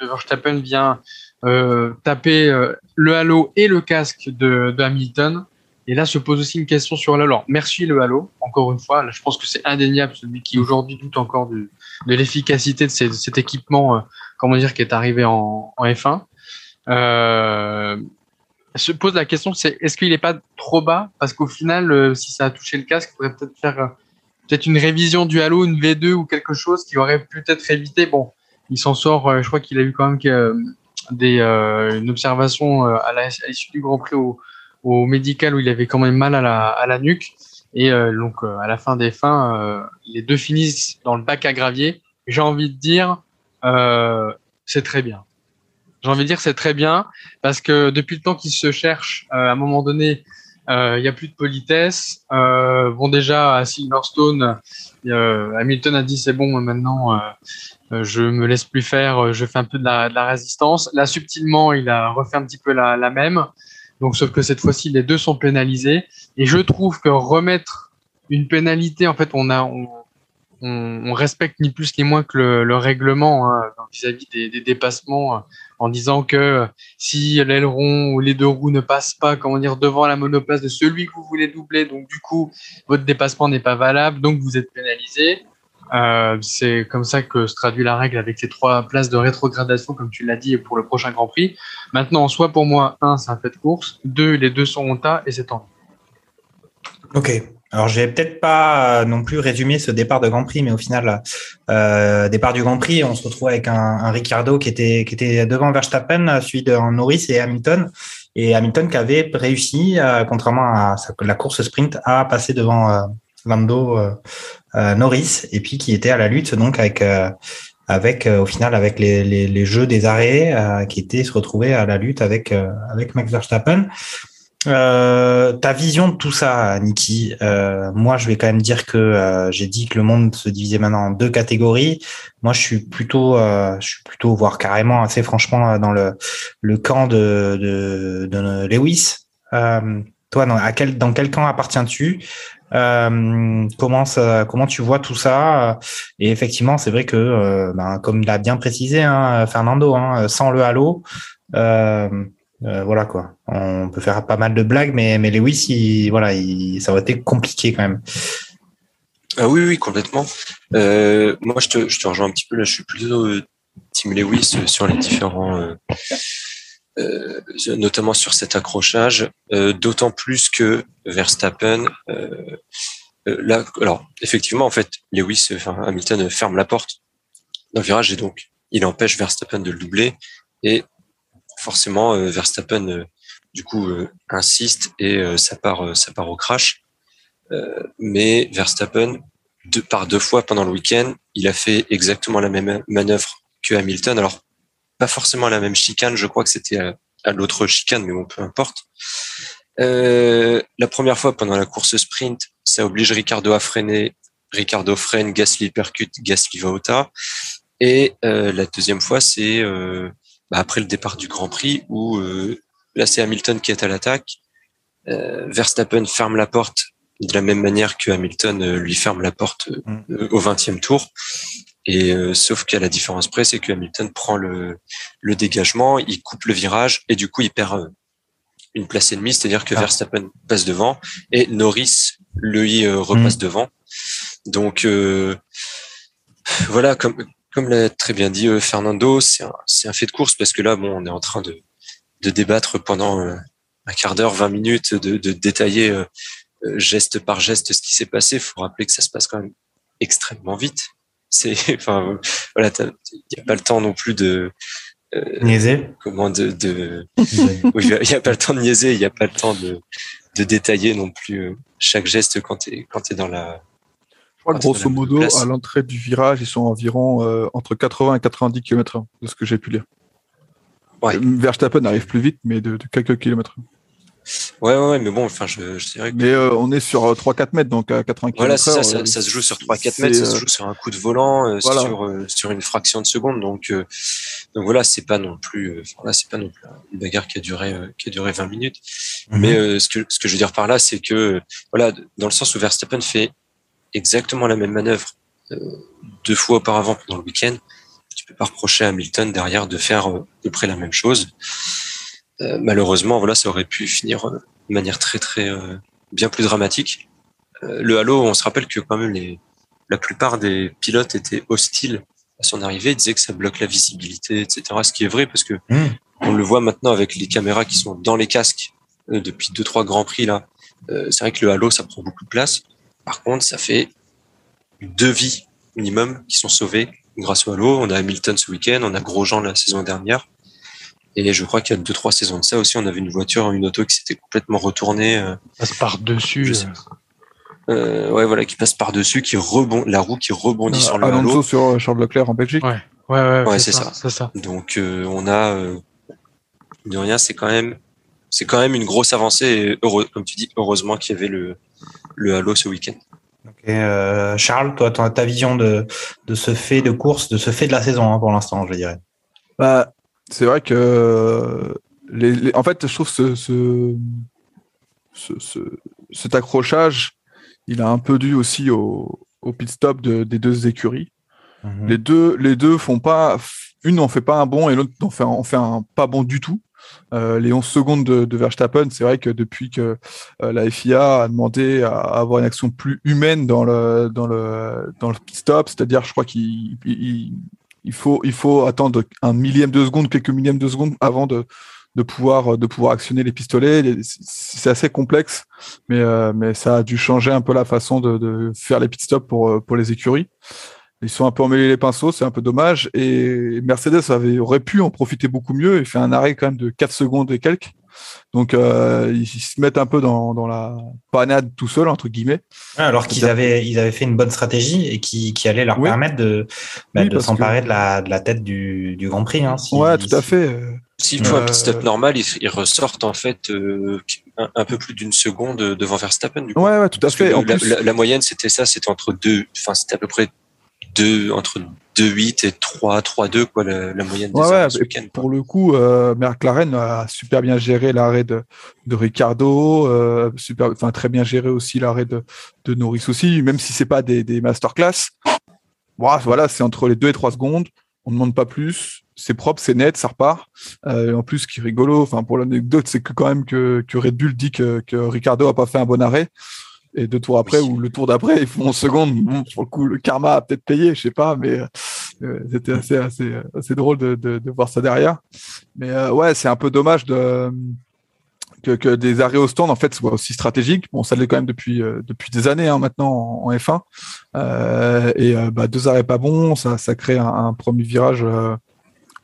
B: de Verstappen vient taper le halo et le casque de, Hamilton et là se pose aussi une question sur l'halo. Merci le halo, encore une fois. Là, je pense que c'est indéniable celui qui aujourd'hui doute encore de, l'efficacité de, cet équipement, euh, comment dire, qui est arrivé en, en F1. Euh, se pose la question, c'est est-ce qu'il n'est pas trop bas? Parce qu'au final, euh, si ça a touché le casque, il faudrait peut-être faire euh, peut-être une révision du halo, une V2 ou quelque chose qui aurait peut-être évité. Bon, il s'en sort. je crois qu'il a eu quand même des, une observation à l'issue du Grand Prix au, au médical où il avait quand même mal à la, à la nuque. Et euh, donc, euh, à la fin des fins, euh, les deux finissent dans le bac à gravier. J'ai envie de dire, euh, c'est très bien. J'ai envie de dire c'est très bien parce que depuis le temps qu'ils se cherchent, euh, à un moment donné, il n'y a plus de politesse. bon déjà à Silverstone, Hamilton a dit c'est bon maintenant, je me laisse plus faire, je fais un peu de la, résistance. Là subtilement, il a refait un petit peu la, même. Donc sauf que cette fois-ci, les deux sont pénalisés. Et je trouve que remettre une pénalité, en fait, on respecte ni plus ni moins que le, le règlement hein, vis-à-vis des, dépassements, euh, en disant que si l'aileron ou les deux roues ne passent pas, comment dire, devant la monoplace de celui que vous voulez doubler, donc du coup votre dépassement n'est pas valable, donc vous êtes pénalisé. Euh, c'est comme ça que se traduit la règle avec ces trois places de rétrogradation, comme tu l'as dit, pour le prochain Grand Prix. Maintenant, soit pour moi, un, c'est un fait de course, deux, les deux sont tas et c'est tant
A: Ok, alors, j'ai peut-être pas euh, non plus résumé ce départ de Grand Prix, mais au final, euh, départ du Grand Prix, on se retrouve avec un, un, Ricardo qui était qui était devant Verstappen, suivi de Norris et Hamilton, et Hamilton qui avait réussi, euh, contrairement à la course sprint, à passer devant euh, Lando euh, Norris, et puis qui était à la lutte donc avec avec au final avec les, les, les, jeux des arrêts, qui était se retrouver à la lutte avec avec Max Verstappen. Euh, ta vision de tout ça, Niki, euh, moi je vais quand même dire que euh, j'ai dit que le monde se divisait maintenant en deux catégories. Moi je suis plutôt, euh, je suis plutôt, voire carrément assez franchement dans le, le camp de, de, de Lewis. toi, dans, quel, dans quel camp appartiens-tu? Comment ça, comment tu vois tout ça? Et effectivement, c'est vrai que, ben, comme l'a bien précisé hein, Fernando, hein, sans le halo, euh, voilà quoi. On peut faire pas mal de blagues, mais, mais Lewis, il, voilà, il, ça aurait été compliqué quand même.
C: Ah oui, oui, complètement. Euh, moi, je te, je te rejoins un petit peu là. Je suis plutôt euh, Team Lewis sur les différents, euh, euh, notamment sur cet accrochage. D'autant plus que Verstappen, là, alors effectivement, en fait, Lewis, enfin Hamilton ferme la porte d'un virage et donc il empêche Verstappen de le doubler. Et forcément euh, Verstappen euh, du coup euh, insiste et ça part ça part au crash. mais Verstappen par deux fois pendant le week-end, il a fait exactement la même manœuvre que Hamilton. Alors pas forcément la même chicane, je crois que c'était à, l'autre chicane, mais bon, peu importe. La première fois pendant la course sprint, ça oblige Ricardo à freiner. Ricardo freine, Gasly percute, Gasly va au tas. Et la deuxième fois, c'est bah, après le départ du Grand Prix où euh, là c'est Hamilton qui est à l'attaque. Euh, Verstappen ferme la porte de la même manière que Hamilton euh, lui ferme la porte mm. au 20e tour. Et sauf qu'à la différence près, c'est que Hamilton prend le, le dégagement, il coupe le virage et du coup il perd une place ennemie, c'est-à-dire que ah. Verstappen passe devant et Norris lui repasse mm. devant. Donc voilà, comme comme l'a très bien dit euh, Fernando, c'est un, un, fait de course parce que là, bon, on est en train de, de débattre pendant euh, un quart d'heure, 20 minutes, de, de détailler euh, geste par geste ce qui s'est passé. Il faut rappeler que ça se passe quand même extrêmement vite. C'est, enfin, voilà, il n'y a pas le temps non plus de
A: euh, niaiser.
C: Comment de, de... il n'y a pas le temps de niaiser, il n'y a pas le temps de, de détailler non plus chaque geste quand tu es quand es dans la
D: crois grosso modo, à l'entrée du virage, ils sont environ euh, entre 80 et 90 km/h, de ce que j'ai pu lire. Ouais. Verstappen arrive plus vite, mais de, quelques kilomètres.
C: Ouais, ouais, mais bon, enfin, je, je dirais que...
D: Mais euh, on est sur 3-4 euh, mètres, donc à 80 km.
C: Voilà, ça, ça, ça, se joue sur 3-4 mètres, ça se joue sur un coup de volant, sur, sur une fraction de seconde. Donc, donc voilà, c'est pas non plus, c'est pas non plus une bagarre qui a duré, qui a duré 20 minutes. Mhm. Mais ce que, ce que je veux dire par là, c'est que, voilà, dans le sens où Verstappen fait exactement la même manœuvre euh, deux fois auparavant pendant le week-end, tu peux pas reprocher à Hamilton derrière de faire euh, à peu près la même chose. Euh, malheureusement, voilà, ça aurait pu finir de manière très très bien plus dramatique. le halo, on se rappelle que quand même les, la plupart des pilotes étaient hostiles à son arrivée, ils disaient que ça bloque la visibilité, etc. Ce qui est vrai parce que mmh. on le voit maintenant avec les caméras qui sont dans les casques depuis deux trois grands prix là. c'est vrai que le halo, ça prend beaucoup de place. Par contre, ça fait deux vies minimum qui sont sauvées grâce au Halo. On a Hamilton ce week-end, on a Grosjean la saison dernière. Et je crois qu'il y a deux, trois saisons de ça aussi, on avait une voiture, une auto qui s'était complètement retournée. Euh,
B: passe par-dessus.
C: Euh, ouais, voilà, qui passe par-dessus, qui rebond, la roue qui rebondit sur le
D: Alonso sur Charles Leclerc en Belgique.
C: Ouais.
B: Ouais, ouais,
C: Ouais,
B: c'est
C: c'est
B: ça. C'est ça.
C: Donc euh, on a euh, de rien, c'est quand même c'est quand même une grosse avancée. Et heureux, comme tu dis, heureusement qu'il y avait le le Halo ce week-end.
A: Ok, euh, Charles, toi, ta ta vision de, de ce fait de course, de ce fait de la saison hein, pour l'instant, je dirais.
D: Bah, c'est vrai que les, les- en fait, je trouve ce, ce, ce- ce- cet accrochage, il a un peu dû aussi au, au pit stop de- des deux écuries.
A: Mhm.
D: Les deux, les deux font pas, une n'en fait pas un bon et l'autre n'en fait, en fait un pas bon du tout. Euh, les 11 secondes de, Verstappen, c'est vrai que depuis que euh, la FIA a demandé à, avoir une action plus humaine dans le, dans le, pit stop, c'est-à-dire, je crois qu'il il, il faut, attendre un millième de seconde, quelques millièmes de seconde avant de, pouvoir, actionner les pistolets. C'est assez complexe, mais, euh, mais ça a dû changer un peu la façon de, faire les pit stops pour, pour les écuries. Ils sont un peu emmêlés les pinceaux, c'est un peu dommage. Et Mercedes avait, aurait pu en profiter beaucoup mieux et fait un arrêt quand même de 4 secondes et quelques. Donc euh, ils se mettent un peu dans, dans la panade tout seul, entre guillemets.
A: Alors qu'ils avaient, ils avaient fait une bonne stratégie et qui, qui allait leur
D: Oui.
A: permettre de, bah,
D: Oui,
A: de s'emparer de, la, de la tête du, du Grand Prix. Hein, si-
D: ouais, tout à
A: si-
D: fait.
C: S'ils font un
D: Euh,
C: pit stop normal, ils, ils ressortent en fait euh, un, un peu plus d'une seconde devant Verstappen. Du coup.
D: Ouais, ouais, tout à fait.
C: le-
D: En
C: la,
D: plus,
C: la- la moyenne, c'était ça, c'était entre deux, enfin, c'était à peu près deux, entre 2,8 et 3, 3,2, quoi, la, la moyenne des
D: Ouais,
C: ce week-end.
D: pour le coup, euh, McLaren a super bien géré l'arrêt de, de Ricardo, euh, super, enfin très bien géré aussi l'arrêt de, de Norris aussi, même si c'est pas des, des masterclass. Voilà, voilà, c'est entre les 2 et 3 secondes. On ne demande pas plus. C'est propre, c'est net, ça repart. Euh, et en plus, ce qui est rigolo, enfin pour l'anecdote, c'est que quand même que, que Red Bull dit que, que Ricardo a pas fait un bon arrêt. Et deux tours après,
C: Oui.
D: ou le tour d'après, ils font 11 secondes. Bon, pour le coup, le karma a peut-être payé, je sais pas, mais euh, c'était assez, assez, assez drôle de, de, de voir ça derrière. Mais euh, ouais, c'est un peu dommage de, que, que des arrêts au stand en fait soient aussi stratégiques. Bon, ça l'est quand même depuis euh, depuis des années hein, maintenant en, en F1. Euh, et bah, deux arrêts pas bons, ça, ça crée un, un premier virage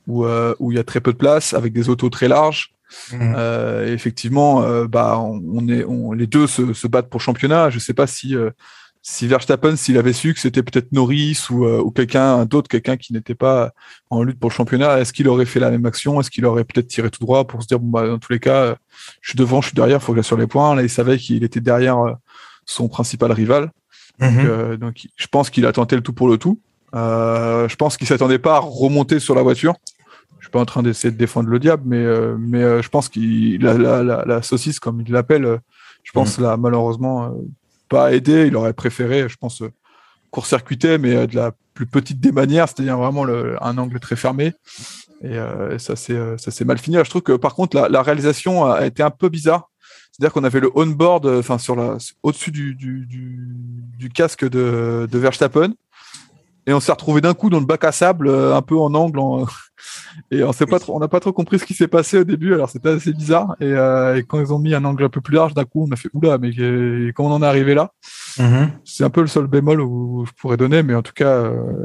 D: où où il y a très peu de place avec des autos très larges.
A: Mhm.
D: Euh, effectivement, euh, bah, on, on est, on, les deux se, se battent pour le championnat. Je sais pas si, euh, si Verstappen, s'il avait su que c'était peut-être Norris ou, ou quelqu'un d'autre, quelqu'un qui n'était pas en lutte pour le championnat, est-ce qu'il aurait fait la même action? Est-ce qu'il aurait peut-être tiré tout droit pour se dire, bon, bah, dans tous les cas, je suis devant, je suis derrière, faut que j'assure les points. Là, il savait qu'il était derrière son principal rival. Donc, donc, je pense qu'il a tenté le tout pour le tout. Je pense qu'il s'attendait pas à remonter sur la voiture. Pas en train d'essayer de défendre le diable, mais euh, mais euh, je pense qu'il la, la, la, la saucisse comme il l'appelle, euh, je pense l'a malheureusement pas aidé. Il aurait préféré, je pense, court-circuiter, mais de la plus petite des manières, c'est-à-dire vraiment le, un angle très fermé. Et, et ça c'est ça s'est mal fini. Je trouve que par contre la, réalisation a été un peu bizarre. C'est-à-dire qu'on avait le on-board, enfin sur la, au-dessus du, du, du, du casque de, de Verstappen, et on s'est retrouvé d'un coup dans le bac à sable, euh, un peu en angle, en- et on sait pas trop, on n'a pas trop compris ce qui s'est passé au début. Alors c'était assez bizarre. Et, euh, et quand ils ont mis un angle un peu plus large, d'un coup, on a fait oula, mais comment on en est arrivé là?
A: Mhm.
D: C'est un peu le seul bémol où je pourrais donner, mais en tout cas, euh,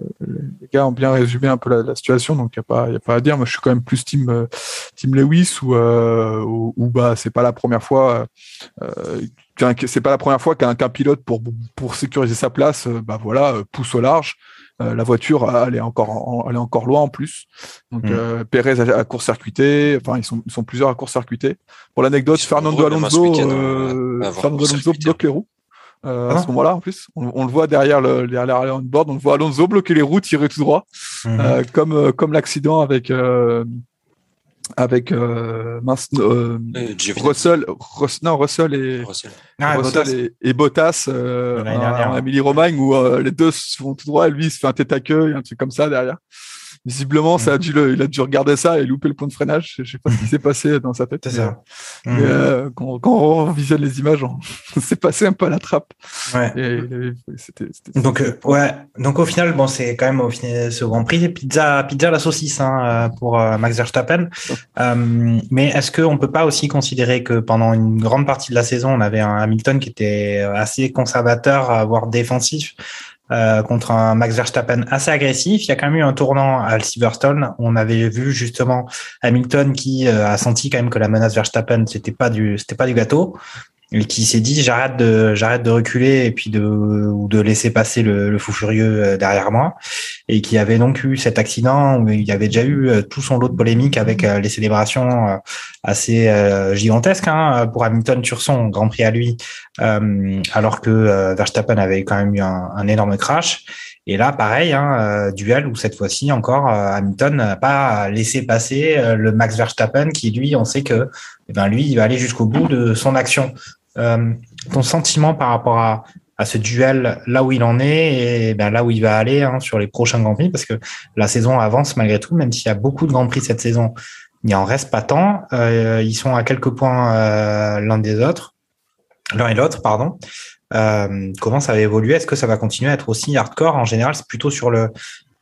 D: les gars ont bien résumé un peu la, la situation, donc il y a pas, y a pas à dire. Moi, je suis quand même plus team euh, team Lewis ou euh, ou, ou, bah c'est pas la première fois. Euh, c'est pas la première fois qu'un qu'un pilote pour pour sécuriser sa place, bah voilà, pousse au large. Euh, la voiture, elle est encore, en- elle est encore loin en plus. Donc
A: Mm.
D: euh, Pérez a, a court-circuité. Enfin, ils sont, ils sont plusieurs à court-circuiter. Pour l'anecdote, Fernando Alonso, euh, Fernando Alonso bloque les roues. Euh, à
A: Ah.
D: ce moment-là, en plus, on, on le voit derrière le derrière le on-board, on le voit Alonso bloquer les roues, tirer tout droit,
A: Mhm.
D: euh, comme euh, comme l'accident avec euh, avec euh, mince, euh,
C: Euh,
D: Russell, Russ- non Russell et
C: Russell.
A: Ah,
D: Russell
A: Bottas.
D: et, et Bottas euh, en, Amélie Romagne où euh, les deux se font tout droit et lui il se fait un tête à queue et un truc comme ça derrière. Visiblement, ça a dû le, il a dû regarder ça et louper le point de freinage. Je sais pas ce qui s'est passé dans sa tête.
A: C'est ça.
D: mais,
A: Mhm.
D: euh, quand, quand on visionne les images, on, s'est passé un peu à la trappe.
A: Ouais.
D: Et,
A: Donc euh, ouais, donc au final bon c'est quand même au final ce Grand Prix pizza pizza la saucisse hein, euh, pour euh, Max Verstappen. Euh, mais est-ce qu'on peut pas aussi considérer que pendant une grande partie de la saison on avait un Hamilton qui était assez conservateur voire défensif euh, contre un Max Verstappen assez agressif. Il y a quand même eu un tournant à Silverstone. On avait vu justement Hamilton qui euh, a senti quand même que la menace Verstappen c'était pas du c'était pas du gâteau. Et qui s'est dit j'arrête de j'arrête de reculer et puis de ou de laisser passer le, le, fou furieux euh, derrière moi et qui avait donc eu cet accident où il y avait déjà eu euh, tout son lot de polémiques avec euh, les célébrations assez gigantesques hein, pour Hamilton sur son Grand Prix à lui alors que Verstappen avait quand même eu un, énorme crash et là, pareil, hein, duel où cette fois-ci encore Hamilton n'a pas laissé passer le Max Verstappen qui lui, on sait que, eh ben lui, il va aller jusqu'au bout de son action. Euh, ton sentiment par rapport à, à ce duel là où il en est et ben là où il va aller hein, sur les prochains Grands Prix parce que la saison avance malgré tout, même s'il y a beaucoup de Grands Prix cette saison, il en reste pas tant. Euh, ils sont à quelques points euh, l'un des autres, l'un et l'autre, pardon. Comment ça va évoluer? Est-ce que ça va continuer à être aussi hardcore? En général, c'est plutôt sur le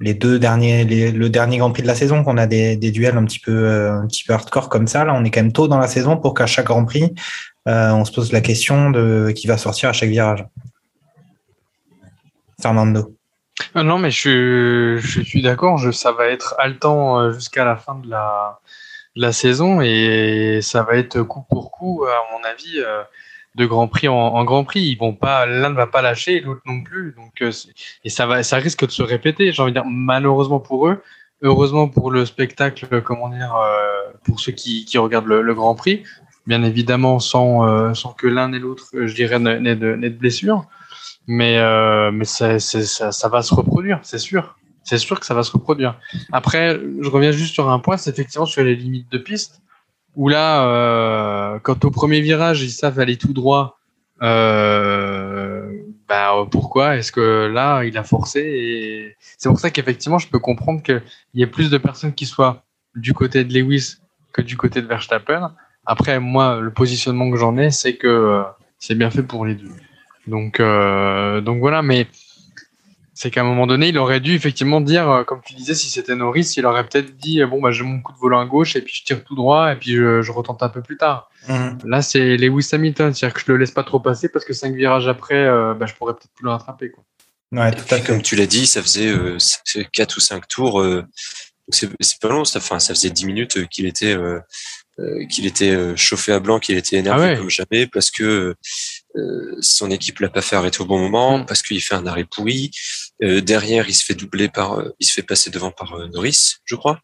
A: les deux derniers, les, le dernier Grand Prix de la saison qu'on a des, des duels un petit peu un petit peu hardcore comme ça. Là, on est quand même tôt dans la saison pour qu'à chaque Grand Prix, euh, on se pose la question de qui va sortir à chaque virage. Fernando.
B: Euh, non, mais je, suis d'accord. Ça va être haletant euh, jusqu'à la fin de la, saison et ça va être coup pour coup, à mon avis, de Grand Prix en, Grand Prix. Pas, l'un ne va pas lâcher, l'autre non plus. Donc, et ça va, ça risque de se répéter. J'ai envie de dire, malheureusement pour eux, heureusement pour le spectacle, comment dire, pour ceux qui, regardent le, Grand Prix, bien évidemment sans, euh, sans que l'un et l'autre, euh, je dirais, n'aient de, de blessure. Mais, euh, mais ça, ça, ça, va se reproduire, c'est sûr. C'est sûr que ça va se reproduire. Après, je reviens juste sur un point, c'est effectivement sur les limites de piste, où là, quand au premier virage, ils savent aller tout droit, euh, bah, pourquoi est-ce que là, il a forcé et C'est pour ça qu'effectivement, je peux comprendre qu'il y ait plus de personnes qui soient du côté de Lewis que du côté de Verstappen. Après, moi, le positionnement que j'en ai, c'est que euh, c'est bien fait pour les deux. Donc, euh, donc voilà, mais c'est qu'à un moment donné, il aurait dû effectivement dire, euh, comme tu disais, si c'était Norris, il aurait peut-être dit bon bah j'ai mon coup de volant à gauche et puis je tire tout droit et puis je, retente un peu plus tard. Mhm. Là, c'est Lewis Hamilton, c'est-à-dire que je le laisse pas trop passer parce que cinq virages après, bah, je pourrais peut-être plus le rattraper quoi.
C: Ouais, tout à fait. Comme tu l'as dit, ça faisait euh, 4 ou 5 tours. c'est pas long, ça, ça faisait 10 minutes qu'il était euh, qu'il était euh, chauffé à blanc, qu'il était énervé ah comme jamais parce que euh, son équipe l'a pas fait arrêter au bon moment, mm. parce qu'il fait un arrêt pourri. derrière, il se fait doubler par, il se fait passer devant par Norris, je crois.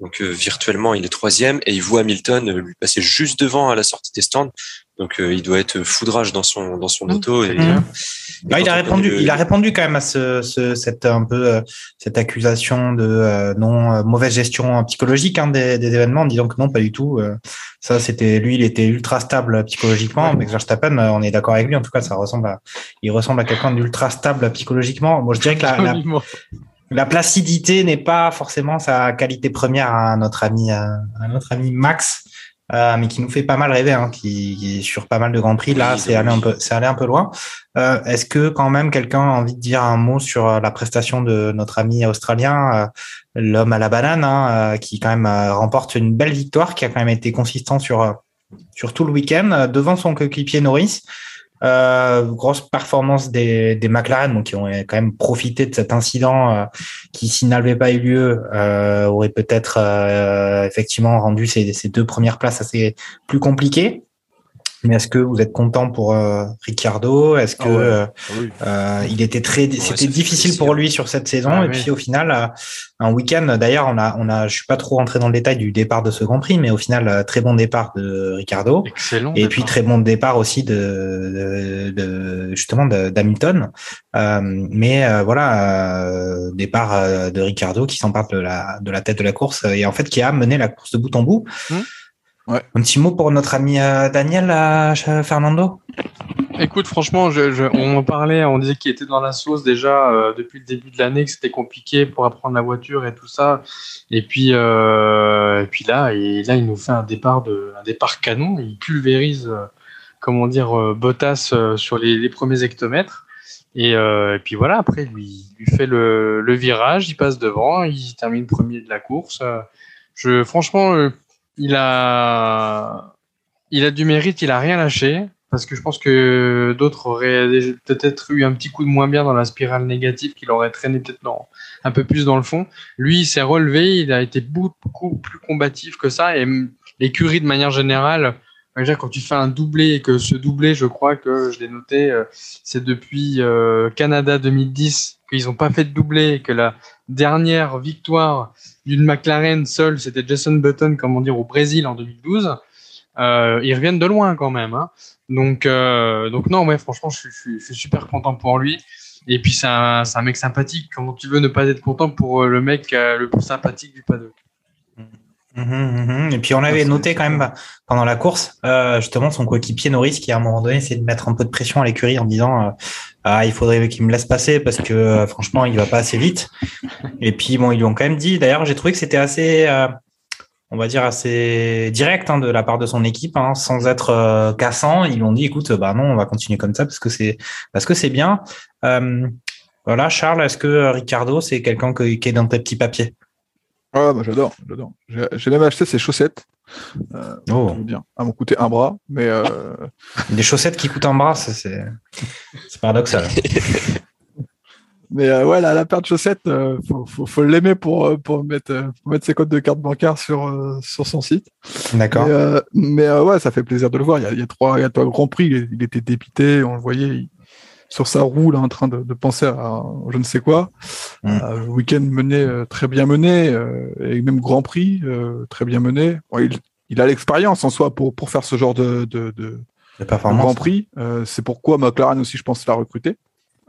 C: Donc virtuellement, il est troisième et il voit Hamilton lui passer juste devant à la sortie des stands. Donc euh, il doit être foudrage dans son dans son mmh. auto. Et,
A: mmh. bah, il a répondu. Il a répondu quand même à ce, ce cette un peu euh, cette accusation de euh, non mauvaise gestion psychologique hein, des, des, événements, en disant que non, pas du tout. ça, c'était lui, il était ultra stable psychologiquement. Max Verstappen, on est d'accord avec lui. En tout cas, ça ressemble à, il ressemble à quelqu'un d'ultra stable psychologiquement. Moi, je dirais que la, la, la placidité n'est pas forcément sa qualité première à notre ami à notre ami Max. Euh, mais qui nous fait pas mal rêver, hein, qui, qui, est sur pas mal de grands prix. Là, c'est allé un peu, c'est allé un peu loin. Euh, Est-ce que quand même quelqu'un a envie de dire un mot sur euh, la prestation de notre ami australien, euh, l'homme à la banane, hein, qui quand même remporte une belle victoire, qui a quand même été consistant sur sur tout le week-end devant son coéquipier Norris? Euh, grosse performance des, des McLaren, donc qui ont quand même profité de cet incident euh, qui, s'il n'avait pas eu lieu, euh, aurait peut-être euh, effectivement rendu ces, ces, deux premières places assez plus compliquées. Mais est-ce que vous êtes content pour euh, Ricciardo? Est-ce que ah euh, ah euh, il était très, c'était difficile pour lui sur cette saison? Ah et puis au final, un week-end. D'ailleurs, on a, on a, je suis pas trop rentré dans le détail du départ de ce Grand Prix, mais au final, très bon départ de Ricciardo.
B: Excellent.
A: Et puis très bon départ aussi de, de, de justement d'Hamilton. mais voilà, départ de Ricciardo qui s'empare de la, de la tête de la course et en fait qui a mené la course de bout en bout. Hum. Ouais. Un petit mot pour notre ami euh, Daniel, euh, Fernando?
B: Écoute, franchement, je, je, on en parlait, on disait qu'il était dans la sauce déjà euh, depuis le début de l'année, que c'était compliqué pour apprendre la voiture et tout ça. Et puis, et puis là, et là, il nous fait un départ de, un départ canon. Il pulvérise, comment dire, Bottas sur les, les, premiers hectomètres. Et, et, puis voilà, après, lui, lui fait le, le, virage, il passe devant, il termine premier de la course. Je, franchement il a, il a du mérite, il a rien lâché. Parce que je pense que d'autres auraient peut-être eu un petit coup de moins bien dans la spirale négative qu'il aurait traîné peut-être un peu plus dans le fond. Lui, il s'est relevé, il a été beaucoup plus combatif que ça. Et l'écurie, de manière générale, quand tu fais un doublé et que ce doublé, je crois que je l'ai noté, euh, c'est depuis euh, Canada 2010 qu'ils n'ont pas fait de doublé que la dernière victoire d'une McLaren seule, c'était Jason Button, comment dire, au Brésil en 2012. Euh, ils reviennent de loin quand même. Hein. Donc, euh, donc non, ouais, franchement, je, je, je, suis super content pour lui. Et puis c'est un, un, mec sympathique. Comment tu veux ne pas être content pour le mec le plus sympathique du paddock?
A: Mmh, mmh. Et puis on avait noté quand même pendant la course, euh, justement son coéquipier Norris qui à un moment donné c'est de mettre un peu de pression à l'écurie en disant euh, ah il faudrait qu'il me laisse passer parce que euh, franchement il va pas assez vite. Et puis bon ils lui ont quand même dit. D'ailleurs j'ai trouvé que c'était assez, euh, on va dire assez direct hein, de la part de son équipe, hein, sans être euh, cassant. Ils lui ont dit écoute bah non on va continuer comme ça parce que c'est parce que c'est bien. voilà Charles, est-ce que Ricardo c'est quelqu'un qui est dans tes petits papiers?
D: Ah, bah, j'adore, j'adore. J'ai même acheté ces chaussettes. Euh, oh. bien. Elles m'ont coûté un bras, mais. Euh...
A: Des chaussettes qui coûtent un bras, c'est paradoxal.
D: mais euh, ouais, la, la, paire de chaussettes, euh, faut, faut, faut l'aimer pour, pour, mettre, pour mettre ses codes de carte bancaire sur, sur son site.
A: D'accord.
D: Mais, ouais, ça fait plaisir de le voir. Il y a, il y a trois, il y a trois grands prix. Il, il était dépité, on le voyait. Il, sur sa roue là en train de, de penser à je ne sais quoi. Mm. Euh, week-end mené euh, très bien mené euh, et même Grand Prix euh, très bien mené. Bon, il, il, a l'expérience en soi pour pour faire ce genre de de, de, de Grand Prix. Euh, c'est pourquoi McLaren aussi je pense l'a recruté.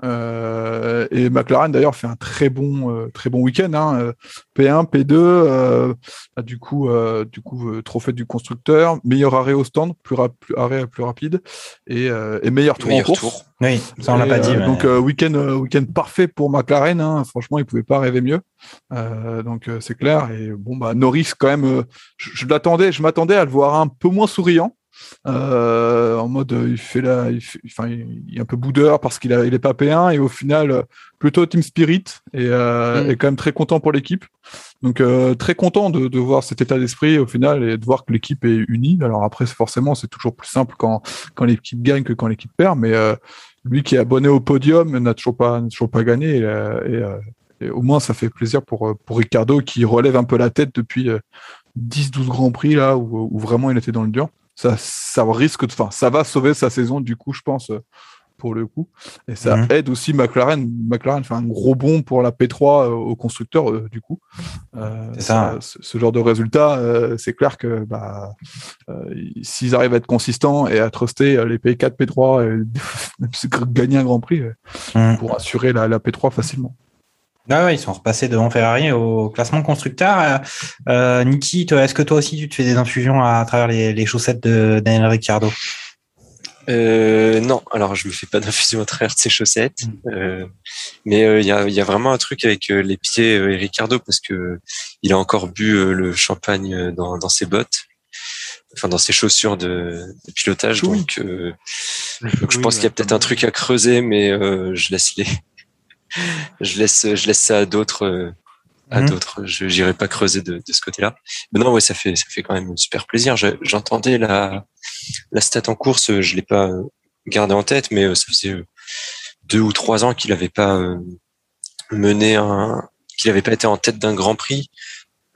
D: Euh, et McLaren d'ailleurs fait un très bon euh, très bon week-end hein, P1 P2 euh, du coup euh, du coup trophée du constructeur meilleur arrêt au stand plus, plus arrêt plus rapide et, et meilleur tour
C: meilleur
D: en course.
C: tour.
A: oui ça on l'a pas dit mais...
D: donc week-end week-end parfait pour McLaren hein, franchement il pouvait pas rêver mieux. Donc c'est clair. Et bon bah Norris quand même je, je l'attendais je m'attendais à le voir un peu moins souriant euh, en mode il fait la, il, fait, enfin, il est un peu boudeur parce qu'il a, il est pas P1 et au final plutôt team spirit et, euh, mm. est quand même très content pour l'équipe. Donc euh, très content de, de, voir cet état d'esprit au final et de voir que l'équipe est unie. Alors après forcément c'est toujours plus simple quand quand l'équipe gagne que quand l'équipe perd, mais lui qui est abonné au podium n'a toujours pas toujours pas gagné et, et, et, au moins ça fait plaisir pour pour Ricardo qui relève un peu la tête depuis 10-12 grands prix là où, où vraiment il était dans le dur ça, ça risque de, enfin, ça va sauver sa saison du coup, je pense, pour le coup. Et ça mmh. aide aussi McLaren. McLaren fait un gros bond pour la P3 euh, au constructeur euh, du coup. Euh, ça. ça. ce genre de résultat, euh, c'est clair que bah, s'ils arrivent à être consistants et à truster les P4, P3, et gagner un Grand Prix mmh. pour assurer la, la P3 facilement.
A: Ah ouais, ils sont repassés devant Ferrari au classement constructeur. Euh, Niki, est-ce que toi aussi tu te fais des infusions à, travers les, les chaussettes de Daniel Ricciardo?
C: Euh, non, alors je me fais pas d'infusion à travers de ses chaussettes, euh, mais il euh, y, a, y, a, vraiment un truc avec euh, les pieds et Ricardo parce que il a encore bu le champagne dans, dans, ses bottes, enfin dans ses chaussures de, de pilotage, donc, donc je pense qu'il y a peut-être un truc à creuser, mais je laisse les je laisse, je laisse ça à d'autres, à mmh. d'autres. Je n'irai pas creuser de, de ce côté-là. Mais non, ouais, ça fait, ça fait quand même super plaisir. J'entendais la, la stat en course, je l'ai pas gardé en tête, mais ça faisait deux ou trois ans qu'il n'avait pas mené un, qu'il n'avait pas été en tête d'un Grand Prix.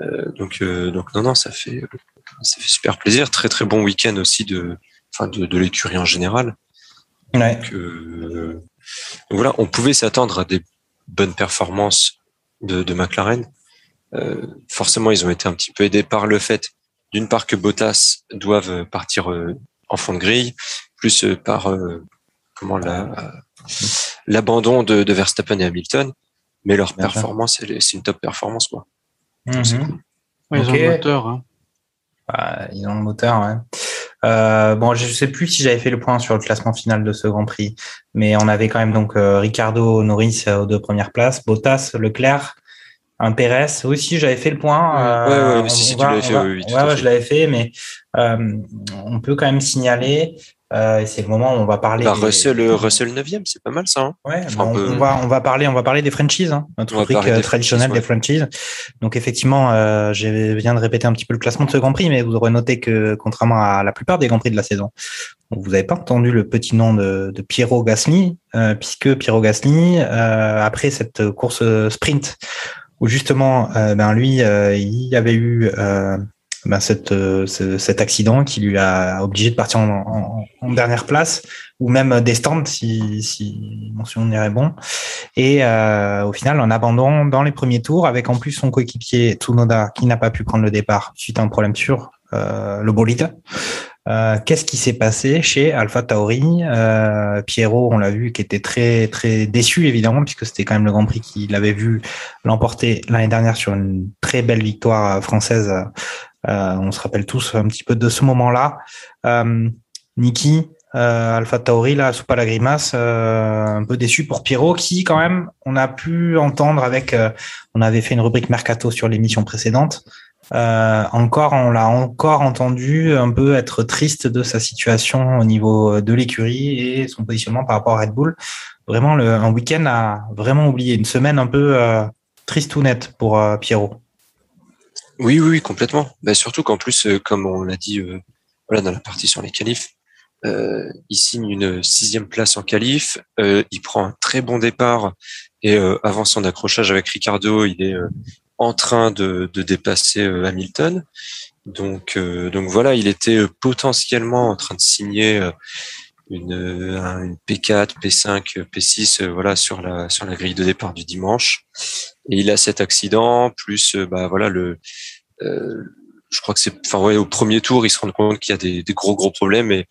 C: Euh, donc, euh, donc non, non, ça fait, ça fait super plaisir. Très très bon week-end aussi de, enfin de, de l'écurie en général.
A: Ouais.
C: Donc, euh, donc voilà, on pouvait s'attendre à des bonnes performances de, de McLaren. Euh, forcément, ils ont été un petit peu aidés par le fait, d'une part que Bottas doivent partir euh, en fond de grille, plus euh, par euh, comment la l'abandon de, de, Verstappen et Hamilton. Mais leur performance, c'est une top performance, quoi.
B: Mm -hmm. cool. ouais, ils okay. ont le moteur. Hein.
A: Bah, ils ont le moteur, ouais. Euh, bon, je sais plus si j'avais fait le point sur le classement final de ce Grand Prix, mais on avait quand même donc euh, Ricardo, Norris aux deux premières places, Bottas, Leclerc, un Pérez. Aussi, j'avais fait le point.
C: Euh, ouais, ouais, si, si, tu l'avais fait, oui,
A: ouais, ouais je l'avais fait, mais euh, on peut quand même signaler euh, c'est le moment où on va parler.
C: Bah, des... Russell, Russell 9e, c'est pas mal ça. Hein
A: ouais, enfin, on, on, va, on va parler, on va parler des franchises, hein, notre rubrique euh, traditionnelle des franchises. Donc effectivement, euh, je viens de répéter un petit peu le classement de ce Grand Prix, mais vous aurez noté que contrairement à la plupart des Grands Prix de la saison, vous n'avez pas entendu le petit nom de, de Piero Gasly, euh, puisque Piero Gasly, euh, après cette course sprint, où justement, ben lui, il y avait eu ben, cette, cet accident qui lui a obligé de partir en, dernière place ou même des stands si, si mon souvenir est bon. Et au final, un abandon dans les premiers tours avec en plus son coéquipier Tsunoda qui n'a pas pu prendre le départ suite à un problème sur le bolide. Euh, qu'est-ce qui s'est passé chez Alpha Tauri? Euh, Pierrot, on l'a vu, qui était très très déçu évidemment puisque c'était quand même le Grand Prix qu'il avait vu l'emporter l'année dernière sur une très belle victoire française. Euh, on se rappelle tous un petit peu de ce moment-là. Niki, Alpha Tauri, là, sous pas la grimace, un peu déçu pour Pierrot, qui quand même, on a pu entendre avec, on avait fait une rubrique mercato sur l'émission précédente. Euh, encore, on l'a encore entendu un peu être triste de sa situation au niveau de l'écurie et son positionnement par rapport à Red Bull. Vraiment, le, un week-end a vraiment oublié une semaine un peu euh, triste ou nette pour euh, Pierrot.
C: Oui, oui, complètement. Bah, surtout qu'en plus, comme on l'a dit, voilà, dans la partie sur les qualifs, il signe une sixième place en qualif. il prend un très bon départ et avant son accrochage avec Ricardo, il est en train de, de dépasser euh, Hamilton. Donc, euh, donc voilà, il était euh, potentiellement en train de signer une, une P4, P5, P6, voilà sur la sur la grille de départ du dimanche. Et il a cet accident plus bah voilà le je crois que c'est enfin ouais au premier tour il se rend compte qu'il y a des, des, gros gros problèmes et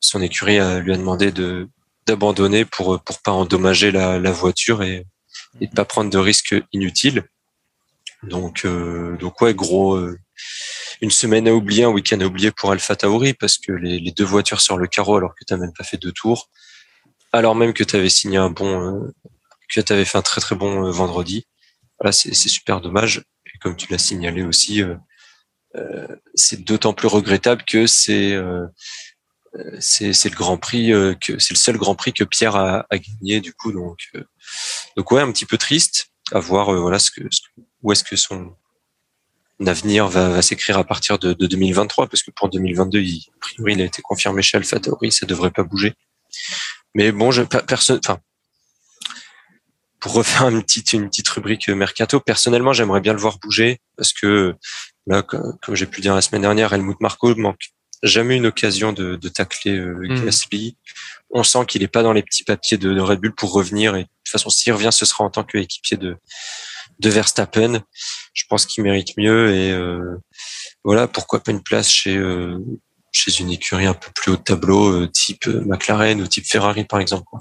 C: son écurie lui a demandé de d'abandonner pour pour pas endommager la, la voiture et et de pas prendre de risques inutiles. Donc, euh, donc ouais, gros, euh, une semaine à oublier, un week-end à oublier pour Alpha Tauri parce que les, deux voitures sur le carreau alors que tu même pas fait deux tours, alors même que tu avais signé un bon, euh, que tu avais fait un très très bon vendredi. Voilà, c'est super dommage. Et comme tu l'as signalé aussi, c'est d'autant plus regrettable que c'est le Grand Prix que c'est le seul Grand Prix que Pierre a, gagné du coup donc ouais, un petit peu triste à voir euh, voilà ce que, où est-ce que son avenir va, va s'écrire à partir de, de, 2023 parce que pour 2022 il, a priori il a été confirmé chez AlphaTauri ça devrait pas bouger mais bon je personne enfin pour refaire une petite une petite rubrique mercato personnellement j'aimerais bien le voir bouger parce que là comme, j'ai pu dire la semaine dernière Helmut Marko manque jamais une occasion de, de tacler euh, mmh. Gasly on sent qu'il est pas dans les petits papiers de, Red Bull pour revenir. Et de toute façon, s'il revient, ce sera en tant qu'équipier de, de Verstappen. Je pense qu'il mérite mieux. Et euh, voilà, pourquoi pas une place chez euh, chez une écurie un peu plus haut de tableau, euh, type McLaren ou type Ferrari par exemple. Quoi.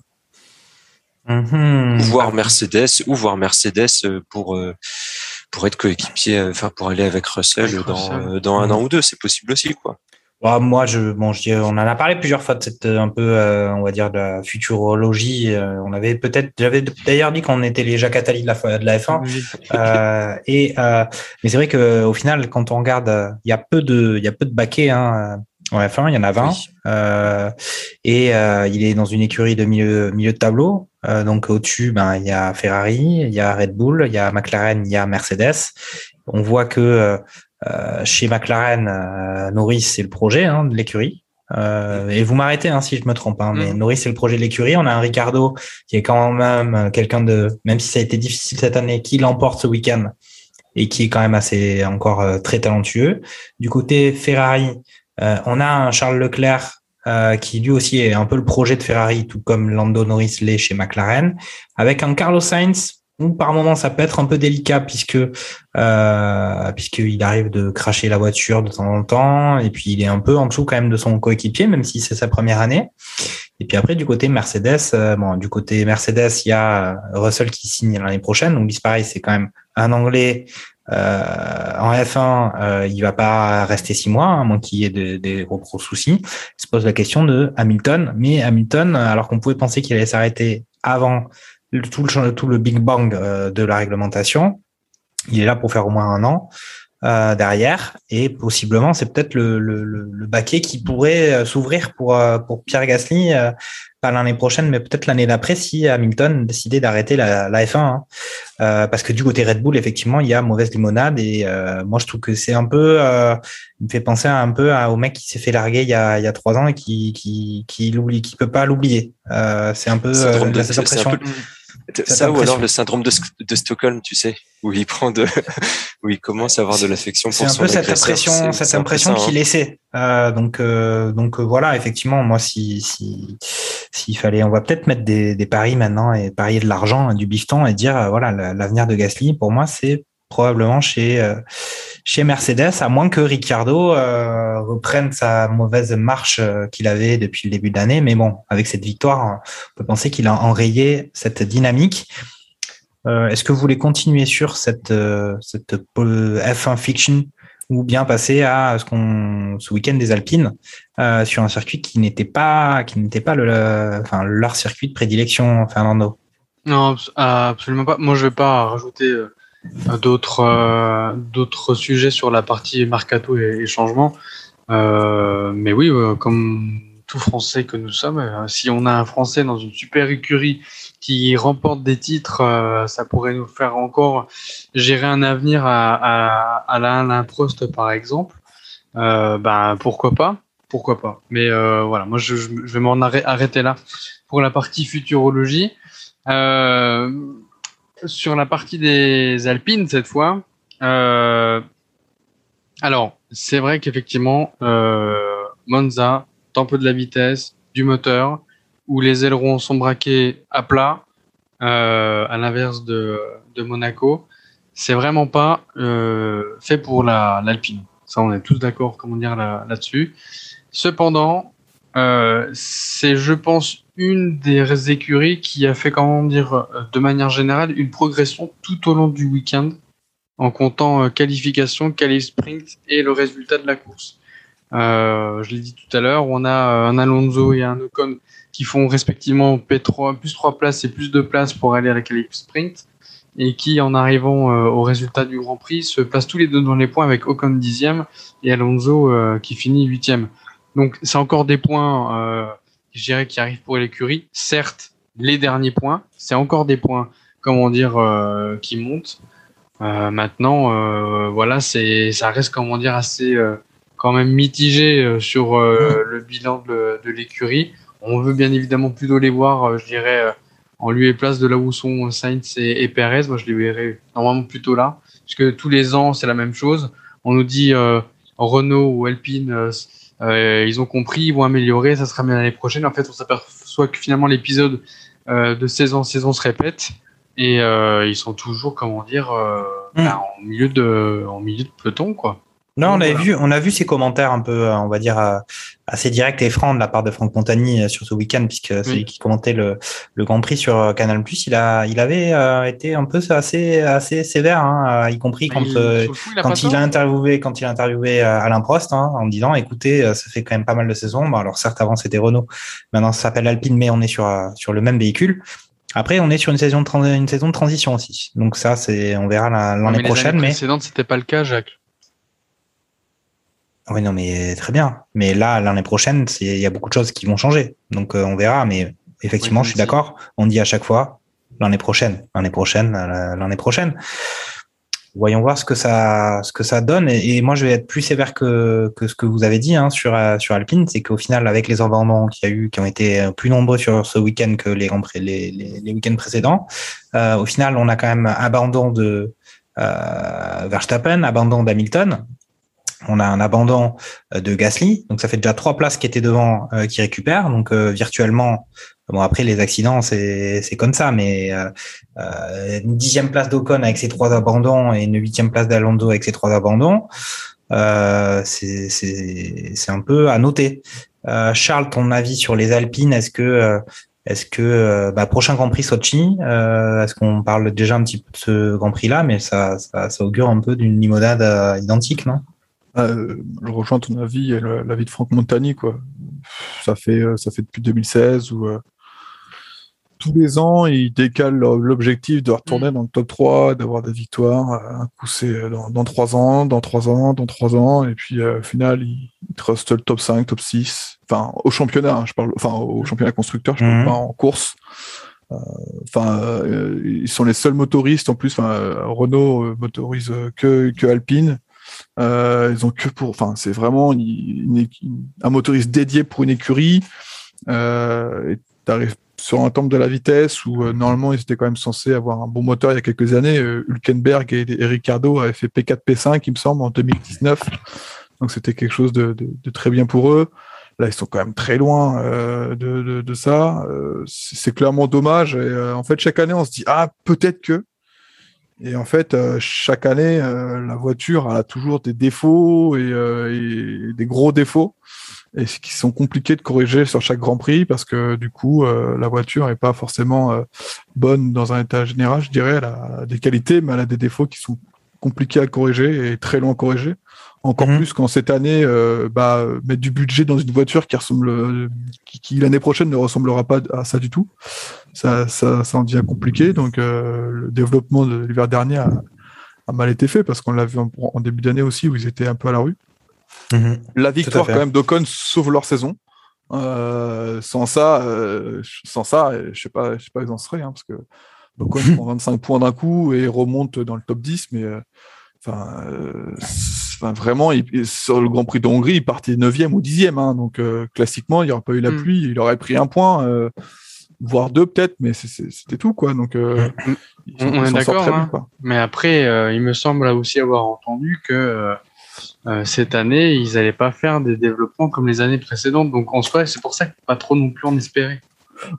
A: Mm-hmm.
C: Ou voir Mercedes, ou voir Mercedes pour pour être coéquipier, enfin pour aller avec Russell, dans, dans un an ou deux, c'est possible aussi quoi.
A: Moi, je, bon, je, on en a parlé plusieurs fois de cette un peu, euh, on va dire, de la futurologie. Euh, on avait peut-être, j'avais d'ailleurs dit qu'on était les Jacques Attali de la, de la F1. euh, et mais c'est vrai que au final, quand on regarde, il y a peu de, il y a peu de baquets hein, en F1. Il y en a 20. et il est dans une écurie de milieu, milieu de tableau. donc au-dessus, ben il y a Ferrari, il y a Red Bull, il y a McLaren, il y a Mercedes. On voit que euh, chez McLaren, euh, Norris, c'est le projet hein, de l'écurie. Euh, et vous m'arrêtez hein, si je me trompe, hein, mais mm. Norris c'est le projet de l'écurie. On a un Ricardo qui est quand même quelqu'un de, même si ça a été difficile cette année, qui l'emporte ce week-end et qui est quand même assez encore très talentueux. Du côté Ferrari, on a un Charles Leclerc qui lui aussi est un peu le projet de Ferrari, tout comme Lando Norris l'est chez McLaren, avec un Carlos Sainz ou par moment ça peut être un peu délicat puisque euh, puisqu'il arrive de cracher la voiture de temps en temps et puis il est un peu en dessous quand même de son coéquipier même si c'est sa première année. Et puis après du côté Mercedes euh, bon du côté Mercedes il y a Russell qui signe l'année prochaine. Donc pareil c'est quand même un anglais euh, en F1 euh, il va pas rester six mois à moins qu'il y ait des, des gros, gros soucis. Il se pose la question de Hamilton. Mais Hamilton alors qu'on pouvait penser qu'il allait s'arrêter avant tout le, tout le big bang euh, de la réglementation. Il est là pour faire au moins un an euh, derrière et possiblement c'est peut-être le, le, le, baquet qui pourrait euh, s'ouvrir pour, pour Pierre Gasly, pas l'année prochaine mais peut-être l'année d'après si Hamilton décidait d'arrêter la, la F1. Hein. parce que du côté Red Bull, effectivement, il y a mauvaise limonade et moi je trouve que c'est un peu, il me fait penser un peu au mec qui s'est fait larguer il y a, il y a trois ans et qui qui qui l'oublie, qui peut pas l'oublier. c'est un peu cette impression.
C: Ça ou alors le syndrome de, de, Stockholm, tu sais, où il prend de, où il commence à avoir de l'affection pour son
A: C'est un peu cette impression, cette impression
C: ça, hein.
A: qu'il laissait. Euh, donc, euh, donc euh, voilà, effectivement, moi, si, si, s'il fallait, on va peut-être mettre des, des paris maintenant et parier de l'argent, du bifton et dire, euh, voilà, la- l'avenir de Gasly, pour moi, c'est probablement chez, chez Mercedes, à moins que Ricciardo euh, reprenne sa mauvaise marche euh, qu'il avait depuis le début de l'année. Mais bon, avec cette victoire, on peut penser qu'il a enrayé cette dynamique. Euh, Est-ce que vous voulez continuer sur cette, euh, cette euh, F1 fiction ou bien passer à ce qu'on ce week-end des Alpines euh, sur un circuit qui n'était pas qui n'était pas le, le- enfin leur circuit de prédilection, Fernando?
B: Non, abs- absolument pas. Moi, je vais pas rajouter euh, d'autres euh, d'autres sujets sur la partie mercato et, et changement. Euh, mais oui, euh, comme tout Français que nous sommes, euh, si on a un Français dans une super écurie qui remporte des titres, euh, ça pourrait nous faire encore gérer un avenir à, à, à Prost, par exemple. Euh, ben pourquoi pas, pourquoi pas? Mais voilà, moi je, je vais m'en arrê- arrêter là pour la partie futurologie. Euh, sur la partie des Alpines cette fois, euh, alors c'est vrai qu'effectivement euh, Monza, peu de la vitesse, du moteur, où les ailerons sont braqués à plat, euh, à l'inverse de, de Monaco, c'est vraiment pas euh, fait pour la- l'Alpine. Ça, on est tous d'accord, comment dire là- là-dessus. Cependant, c'est, je pense, une des écuries qui a fait, comment dire, euh, de manière générale, une progression tout au long du week-end, en comptant euh, qualification, qualif sprint et le résultat de la course. Euh, je l'ai dit tout à l'heure, on a euh, un Alonso et un Ocon qui font respectivement P3, plus 3 places et plus 2 places pour aller à la qualif sprint, et qui, en arrivant au résultat du Grand Prix, se placent tous les deux dans les points avec Ocon dixième et Alonso qui finit huitième. Donc c'est encore des points, je dirais, qui arrivent pour l'écurie. Certes, les derniers points, c'est encore des points, comment dire, euh, qui montent. Euh, maintenant, euh, voilà, c'est, ça reste, comment dire, assez euh, quand même mitigé euh, sur euh, le bilan de, de l'écurie. On veut bien évidemment plutôt les voir, je dirais, euh, en lieu et place de là où sont Sainz et, et Perez. Moi, je les verrais normalement plutôt là, parce que tous les ans, c'est la même chose. On nous dit euh, Renault ou Alpine, euh, ils ont compris, ils vont améliorer, ça sera bien l'année prochaine. En fait, on s'aperçoit que finalement l'épisode euh, de saison en saison se répète et euh, ils sont toujours, comment dire,
A: Mm.
B: bah, en milieu de, en milieu de peloton, quoi.
A: Non, on avait
B: voilà.
A: vu, on a vu ces commentaires un peu, euh, on va dire, euh, assez directs et francs de la part de Franck Montagny euh, sur ce week-end, puisque c'est lui qui commentait le, le Grand Prix sur Canal+. Il a, il avait euh, été un peu assez, assez sévère, hein, y compris quand,
B: Il-
A: euh,
B: coup,
A: quand il a interviewé, quand il a interviewé Alain Prost, hein, en disant, écoutez, ça fait quand même pas mal de saisons. Bon, alors certes, avant c'était Renault, maintenant ça s'appelle Alpine, mais on est sur sur le même véhicule. Après, on est sur une saison de, tran- une saison de transition aussi. Donc ça, c'est, on verra l'année prochaine.
B: années
A: Mais
B: précédentes, c'était pas le cas, Jacques.
A: Oui, non, mais très bien. Mais là, l'année prochaine, il y a beaucoup de choses qui vont changer. Donc, euh, on verra. Mais effectivement,
B: Oui,
A: je suis d'accord. On dit à chaque fois l'année prochaine, l'année prochaine, l'année prochaine. Voyons voir ce que ça, ce que ça donne. Et, et moi, je vais être plus sévère que, que ce que vous avez dit hein, sur euh, sur Alpine, c'est qu'au final, avec les abandons qu'il y a eu, qui ont été euh, plus nombreux sur ce week-end que les les, les, les week-ends précédents, euh, au final, on a quand même abandon de euh, Verstappen, abandon d'Hamilton. On a un abandon euh, de Gasly, donc ça fait déjà trois places qui étaient devant euh, qui récupèrent. Donc euh, virtuellement, bon après les accidents c'est comme ça, mais euh, une dixième place d'Ocon avec ses trois abandons et une huitième place d'Alonso avec ses trois abandons, c'est c'est un peu à noter. Charles, ton avis sur les Alpines? Est-ce que est-ce que bah, prochain Grand Prix Sochi Est-ce qu'on parle déjà un petit peu de ce Grand Prix là, mais ça ça, ça augure un peu d'une limonade identique, non?
D: Euh, je rejoins ton avis et l'avis de Franck Montagny, quoi. Ça fait, euh, ça fait depuis 2016 où euh, tous les ans, ils décalent l'objectif de retourner dans le top 3, d'avoir des victoires. Euh, Un coup, c'est dans, dans 3 ans, dans 3 ans, dans 3 ans, et puis euh, au final, ils, ils trustent le top 5, top 6. Enfin, au championnat, hein, je parle, enfin, au championnat constructeur, je parle
A: Mhm.
D: pas en course. Enfin, euh, ils sont les seuls motoristes en plus. Enfin, euh, Renault motorise que, que Alpine. Euh, ils ont que pour, enfin, c'est vraiment une- une un motoriste dédié pour une écurie. Euh, t'arrives sur un temple de la vitesse où normalement ils étaient quand même censés avoir un bon moteur il y a quelques années. Hülkenberg et, et, Ricardo avaient fait P4, P5, il me semble, en 2019. Donc c'était quelque chose de, de, de, très bien pour eux. Là, ils sont quand même très loin euh, de, de, ça. Euh, c'est clairement dommage. Et, euh, en fait, chaque année, on se dit ah peut-être que. Et en fait, chaque année, la voiture a toujours des défauts et, et, des gros défauts et qui sont compliqués de corriger sur chaque Grand Prix parce que du coup, la voiture n'est pas forcément bonne dans un état général. Je dirais, elle a des qualités, mais elle a des défauts qui sont compliqués à corriger et très loin à corriger. Encore mhm. plus quand cette année, euh, bah, mettre du budget dans une voiture qui ressemble, qui, l'année prochaine ne ressemblera pas à ça du tout, ça, ça, ça en devient compliqué. Donc, euh, le développement de l'hiver dernier a, mal été fait parce qu'on l'a vu en, début d'année aussi où ils étaient un peu à la rue. Mhm. La victoire quand même d'Ocon sauve leur saison. Euh, sans ça, sans ça, je sais pas, je sais pas où ils en seraient, hein, parce que Ocon prend 25 points d'un coup et remonte dans le top 10, mais enfin enfin, vraiment, sur le Grand Prix de Hongrie, il partait 9e ou 10e. Hein, donc, euh, classiquement, il n'y aurait pas eu la mm. pluie, il aurait pris un point, euh, voire deux peut-être, mais c'était tout. quoi. Donc, euh,
B: mm. on, est d'accord. Hein. mais après, il me semble aussi avoir entendu que cette année, ils n'allaient pas faire des développements comme les années précédentes. Donc, en soi, c'est pour ça qu'il pas trop non plus en espérer.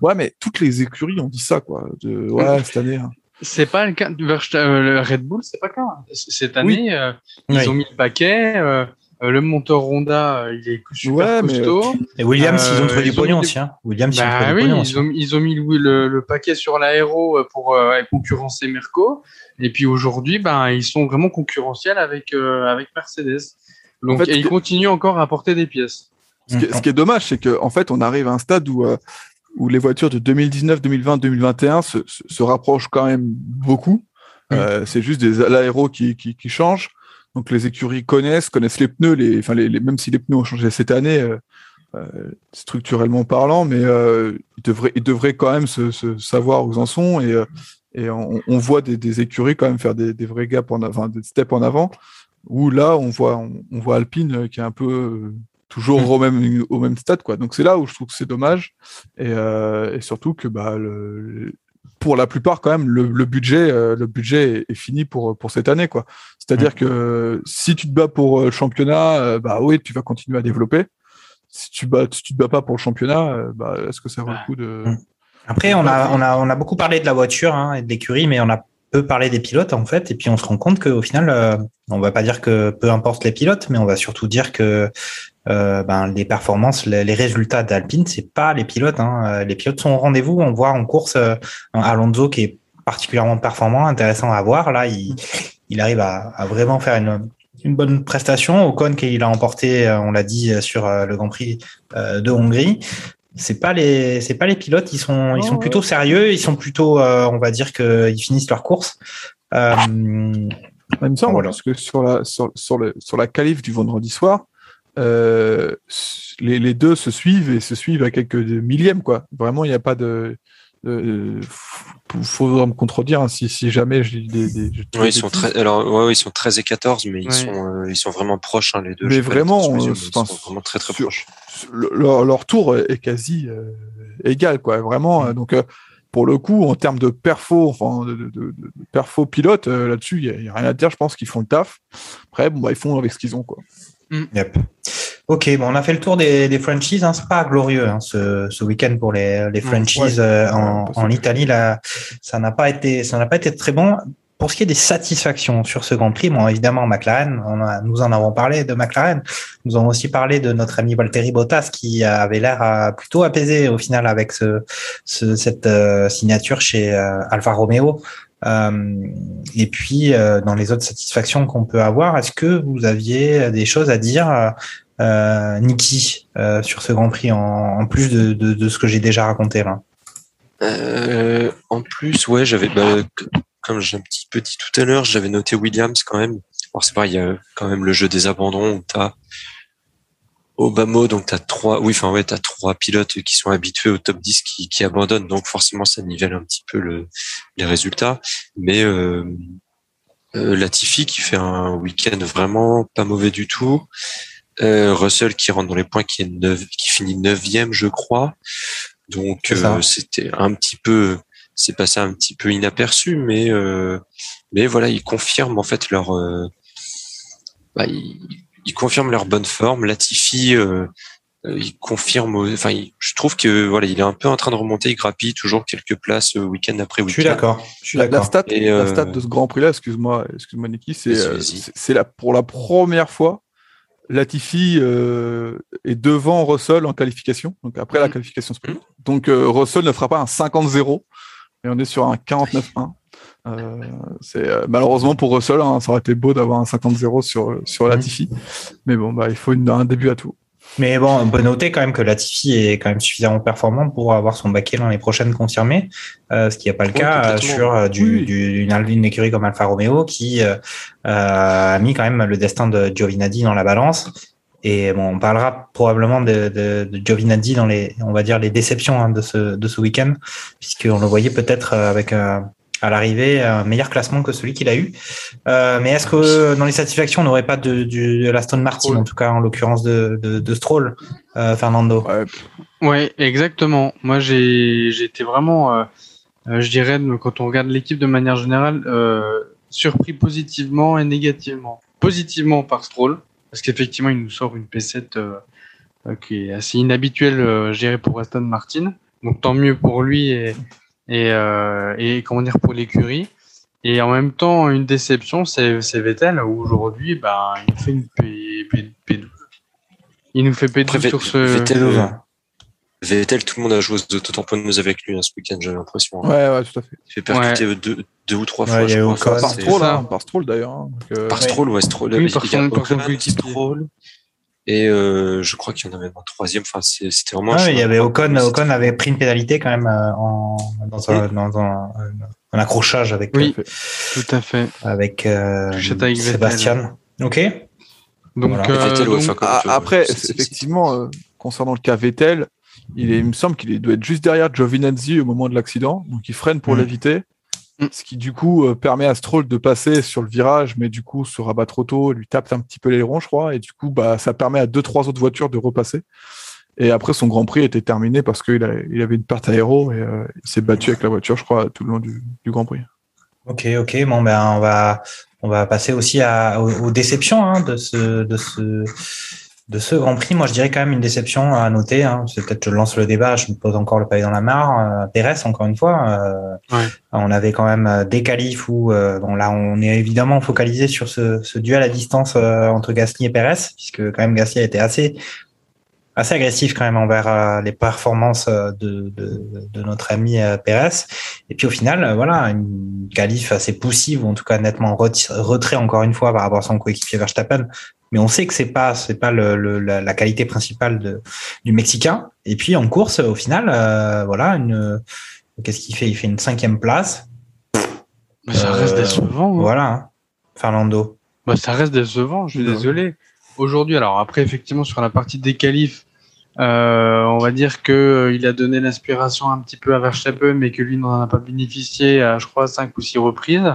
D: Ouais, mais toutes les écuries ont dit ça, quoi. De, ouais, cette année. Hein.
B: C'est pas le cas du euh, Red Bull, c'est pas le cas. Cette année, euh, ils ont mis le paquet. Euh, le moteur Honda, il est super costaud.
A: Et Williams, ils ont trouvé du pognon aussi. Hein. Williams,
B: ils, ont, ils ont mis le, le, paquet sur l'aéro pour concurrencer Merco. Et puis aujourd'hui, ben, ils sont vraiment concurrentiels avec, avec Mercedes. Donc, et ils continuent encore à apporter des pièces.
D: Ce qui, ce qui est dommage, c'est qu'en en fait, on arrive à un stade où où les voitures de 2019, 2020, 2021 se, se, rapprochent quand même beaucoup. Euh, c'est juste des l'aéro qui, qui, qui changent. Donc les écuries connaissent, connaissent les pneus, les, enfin les, même si les pneus ont changé cette année, euh, euh structurellement parlant, mais ils devraient, ils devraient quand même se, se, savoir où ils en sont et, et on, on, voit des, des, écuries quand même faire des, des vrais gaps en avant, des steps en avant. Où là, on voit, on, on voit Alpine qui est un peu toujours mm. au même au même stade quoi. Donc c'est là où je trouve que c'est dommage et, euh, et, surtout que bah le, pour la plupart quand même le, le budget euh, le budget est, fini pour pour cette année quoi. C'est-à-dire mm. que si tu te bats pour le championnat, euh, bah oui tu vas continuer à développer. Si tu bats si tu te bats pas pour le championnat, euh, bah est-ce que ça vaut le coup de
A: mm. après, on a, on, a, on a beaucoup parlé de la voiture hein, et de l'écurie, mais on a peu parlé des pilotes en fait, et puis on se rend compte qu'au final, euh, on va pas dire que peu importe les pilotes, mais on va surtout dire que euh, ben, les performances, les, résultats d'Alpine, c'est pas les pilotes. Hein. Euh, les pilotes sont au rendez-vous. On voit en course euh, Alonso qui est particulièrement performant, intéressant à voir. Là, il, il arrive à, à, vraiment faire une, une bonne prestation. Ocon qu'il a emporté, on l'a dit sur le Grand Prix de Hongrie. C'est pas les, c'est pas les pilotes. Ils sont, ils sont plutôt sérieux. Ils sont plutôt, on va dire qu'ils finissent leur course. Euh,
D: il me semble voilà. parce que sur la sur, sur, le, sur la qualif du vendredi soir, euh, les, les, deux se suivent et se suivent à quelques millièmes, quoi. Vraiment, il n'y a pas de. Il faut me contredire hein, si, si, jamais je dis des. des
C: oui, ils sont très, alors, ouais, ils sont 13 et 14, mais ils, sont, euh, ils sont vraiment proches, hein, les deux.
D: Mais vraiment,
C: euh, ils sont vraiment très très proches.
D: Leur, leur, tour est quasi euh, égal, quoi. Vraiment. Mm. Donc, pour le coup, en termes de perfo, enfin, de, de, de, perfo pilote, là-dessus, il n'y a, a, rien à dire. Je pense qu'ils font le taf. Après, bon, bah, ils font avec ce qu'ils ont, quoi.
A: Mm. Yep. Ok, bon, on a fait le tour des, des franchises. Hein. C'est pas glorieux hein, ce, ce week-end pour les, les franchises euh, en, en, Italie. Là, ça n'a pas été, ça n'a pas été très bon. Pour ce qui est des satisfactions sur ce Grand Prix, bon, évidemment, McLaren, on a, nous en avons parlé de McLaren. Nous avons aussi parlé de notre ami Valtteri Bottas qui avait l'air euh, plutôt apaisé au final avec ce, ce cette euh, signature chez Alfa Romeo. Euh, et puis, euh, dans les autres satisfactions qu'on peut avoir, est-ce que vous aviez des choses à dire, euh, Niki, euh, sur ce Grand Prix, en, plus de, ce que j'ai déjà raconté là?
C: En plus, ouais, j'avais, bah, comme j'ai un petit peu dit tout à l'heure, j'avais noté Williams quand même. Alors c'est pas, il y a quand même le jeu des abandons où t'as Obama, donc t'as trois, oui, enfin ouais, t'as trois pilotes qui sont habitués au top 10 qui, qui abandonnent, donc forcément ça nivelle un petit peu le, les résultats. Mais euh, euh, Latifi qui fait un week-end vraiment pas mauvais du tout. Euh, Russell qui rentre dans les points, qui est neuf, qui finit neuvième, je crois. Donc euh, c'était un petit peu, c'est passé un petit peu inaperçu, mais euh, mais voilà, ils confirment en fait leur, euh, bah, ils, ils confirment leur bonne forme. Latifi, euh, euh, il confirme, enfin, il- je trouve que voilà, il est un peu en train de remonter, il grappille toujours quelques places euh, week-end après
A: Je
C: week-end.
A: suis d'accord. Je suis
D: La, la
A: d'accord.
D: stat,
C: Et,
D: la stat de ce Grand Prix-là, excuse-moi, excuse-moi Niki, c'est pour la première fois, Latifi euh, est devant Russell en qualification, donc après la
C: Mhm.
D: qualification sprint. Donc euh, Russell ne fera pas un 50-0, mais on est sur un 49-1. Euh, c'est euh, malheureusement pour Russell, hein, ça aurait été beau d'avoir un 50-0 sur sur Latifi, mais bon bah il faut une- un début à tout.
A: Mais bon, on peut noter quand même que Latifi est quand même suffisamment performant pour avoir son baquet l'année prochaine confirmé, euh, ce qui n'est pas le
C: Oui,
A: cas sur euh, du,
D: Oui.
A: du- une, une écurie comme Alfa Romeo qui euh, a mis quand même le destin de Giovinazzi dans la balance. Et bon, on parlera probablement de, de, de Giovinazzi dans les, on va dire les déceptions hein, de ce de ce week-end, puisqu'on le voyait peut-être avec euh, à l'arrivée un meilleur classement que celui qu'il a eu. Euh, mais est-ce que dans les satisfactions, on n'aurait pas de, du, de l'Aston Martin,
B: Stroll.
A: en tout cas en l'occurrence de, de, de Stroll, euh, Fernando?
D: Ouais,
B: Ouais, exactement. Moi, j'ai été vraiment, euh, euh, je dirais, quand on regarde l'équipe de manière générale, euh, surpris positivement et négativement. Positivement par Stroll, parce qu'effectivement, il nous sort une P7 euh, euh, qui est assez inhabituelle, euh, je dirais, pour Aston Martin. Donc, tant mieux pour lui et, et, euh, et comment dire, pour l'écurie. Et en même temps, une déception, c'est Vettel, où aujourd'hui, ben, il nous fait une P, P, P12. Il nous fait P12
C: Après, Ve-
B: sur ce.
C: Vettel, euh, tout le monde a joué aux autotamponneuses avec lui hein, ce week-end, j'ai l'impression. hein.
D: ouais, ouais, tout à fait.
C: Il fait percuter deux, deux ou trois
A: Ouais,
C: fois,
A: il y
C: je
A: a eu
C: crois.
A: Ocon.
C: Enfin,
D: Par
C: c'est-
D: Stroll,
B: ça.
D: hein, par Stroll d'ailleurs. hein. Euh,
C: Par Stroll, ouais, Stroll.
B: Oui,
C: il
B: par
C: a
B: son.
C: Stroll. Et euh, je crois qu'il y en avait un troisième. Enfin, c'était vraiment.
A: Ah, il y avait Ocon, Ocon avait pris une pénalité quand même euh, en, dans, un, dans un, un accrochage avec,
B: Oui.
D: tout à fait.
B: Tout à fait.
A: avec euh. Sébastien. Ok.
B: Donc,
A: Voilà.
B: euh,
C: Vettel, ouais,
B: donc-
C: enfin, comme tu-
D: après, effectivement, euh, concernant le cas Vettel, il, est, il me semble qu'il doit être juste derrière Giovinazzi au moment de l'accident, donc il freine pour
A: Mm.
D: l'éviter,
B: Mm.
D: ce qui du coup euh, permet à Stroll de passer sur le virage, mais du coup se rabat trop tôt, lui tape un petit peu l'aileron, je crois, et du coup bah, ça permet à deux trois autres voitures de repasser. Et après son Grand Prix était terminé parce qu'il il avait une perte aéro et euh, il s'est battu avec la voiture, je crois, tout le long du, du Grand Prix.
A: Ok, ok. Bon, ben, on va, on va passer aussi à, aux, aux déceptions hein, de ce, de ce, de ce Grand Prix. Moi, je dirais quand même une déception à noter. Hein. C'est peut-être je lance le débat. Je me pose encore le pavé dans la mare. Euh, Pérez, encore une fois. euh,
B: Ouais.
A: On avait quand même euh, des qualifs où, euh, bon, là, on est évidemment focalisé sur ce, ce duel à distance euh, entre Gasly et Pérez, puisque quand même Gasly a été assez assez agressif quand même envers euh, les performances de, de, de notre ami Pérez. Et puis au final, voilà, une qualif assez poussive, ou en tout cas nettement retrait encore une fois par rapport à son coéquipier Verstappen. Mais on sait que c'est pas c'est pas le, le- la, la qualité principale de, du Mexicain. Et puis en course, au final, euh, voilà, une qu'est-ce qu'il fait? Il fait une cinquième place.
B: Mais ça reste
A: Euh,
B: décevant. hein.
A: Voilà, hein. Fernando.
B: Bah, ça reste décevant, je suis
D: Ouais.
B: désolé. Aujourd'hui, alors après, effectivement, sur la partie des qualifs, euh, on va dire que il a donné l'inspiration un petit peu à Verstappen, mais que lui n'en a pas bénéficié à, je crois, cinq ou six reprises.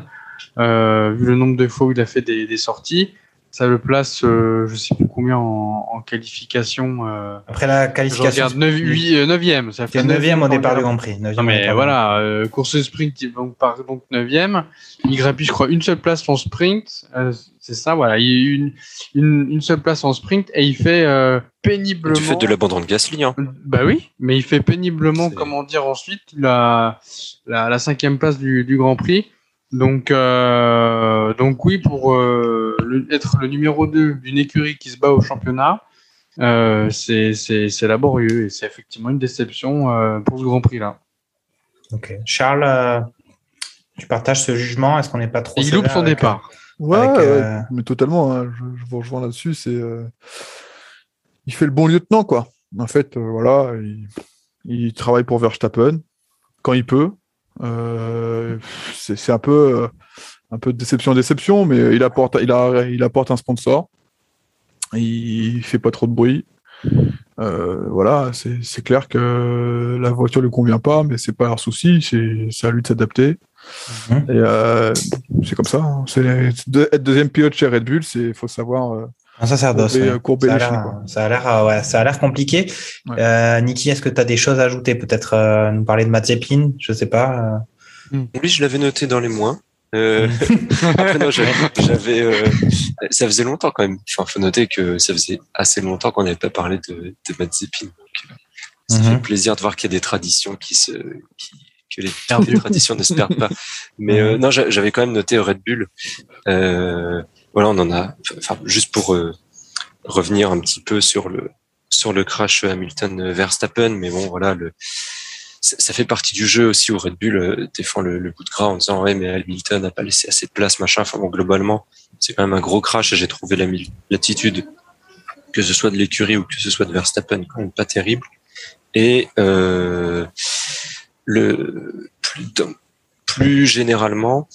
B: Euh, vu le nombre de fois où il a fait des, des sorties, ça le place, euh, je sais plus combien en, en qualification. Euh,
A: Après la
B: je
A: qualification,
B: regarde 9, 8, euh, 9e. Ça fait
A: c'est neuvième au
B: quand
A: départ du
B: a-
A: Grand Prix. neuvième
B: Non mais
A: du
B: voilà, euh, course sprint, il donc part donc 9ème. Il grappille, je crois, une seule place en sprint. Euh, c'est ça, voilà. Il a une, une, une seule place en sprint et il fait euh, péniblement.
C: Du fait de l'abandon de Gasly, hein.
B: Bah oui, mais il fait péniblement, comment dire ensuite, la, la, la cinquième place du, du Grand Prix. Donc, euh, donc oui, pour euh, le- être le numéro 2 d'une écurie qui se bat au championnat, euh, c'est laborieux et c'est effectivement une déception euh, pour ce Grand Prix-là.
A: Ok. Charles, euh, tu partages ce jugement? Est-ce qu'on n'est pas trop
B: il loupe son
A: avec,
B: départ.
D: Ouais,
A: Avec,
D: ouais, mais totalement. hein, je, je vous rejoins là-dessus. C'est, euh, il fait le bon lieutenant, quoi. En fait, euh, voilà, il, il travaille pour Verstappen quand il peut. Euh, c'est, c'est un peu, euh, un peu de déception, déception, mais il apporte, il a, il apporte un sponsor. Il fait pas trop de bruit. Euh, voilà, c'est, clair que la voiture lui convient pas, mais c'est pas leur souci. C'est, à lui de s'adapter.
A: Mhm.
D: Et euh, c'est comme ça. hein. De- être deuxième pilote chez Red Bull, c'est faut savoir euh,
A: Un sacerdoce.
D: Courbet,
A: ouais. ça, a
D: les
A: l'air,
D: chines, quoi.
A: ça a l'air, ouais, ça a l'air compliqué.
D: Ouais.
A: Euh, Niki, est-ce que tu as des choses à ajouter Peut-être euh, nous parler de Mazepin Je sais pas. euh.
C: Oui, je l'avais noté dans les moins. Euh, après, non, j'avais, euh, ça faisait longtemps quand même. Enfin, faut noter que ça faisait assez longtemps qu'on n'avait pas parlé de, de Mazepin. Donc, euh, ça
A: Mhm.
C: fait plaisir de voir qu'il y a des traditions qui se, qui, que les, les traditions ne se perdent pas. Mais euh, non, j'a- j'avais quand même noté Red Bull. Euh, voilà, on en a. Enfin, juste pour euh, revenir un petit peu sur le sur le crash Hamilton Verstappen, mais bon, voilà, le ça, fait partie du jeu aussi où Red Bull euh, défend le, le bout de gras en disant ouais mais Hamilton n'a pas laissé assez de place machin. Enfin bon globalement c'est quand même un gros crash et j'ai trouvé l'attitude que ce soit de l'écurie ou que ce soit de Verstappen quand même pas terrible. Et euh, le plus, plus généralement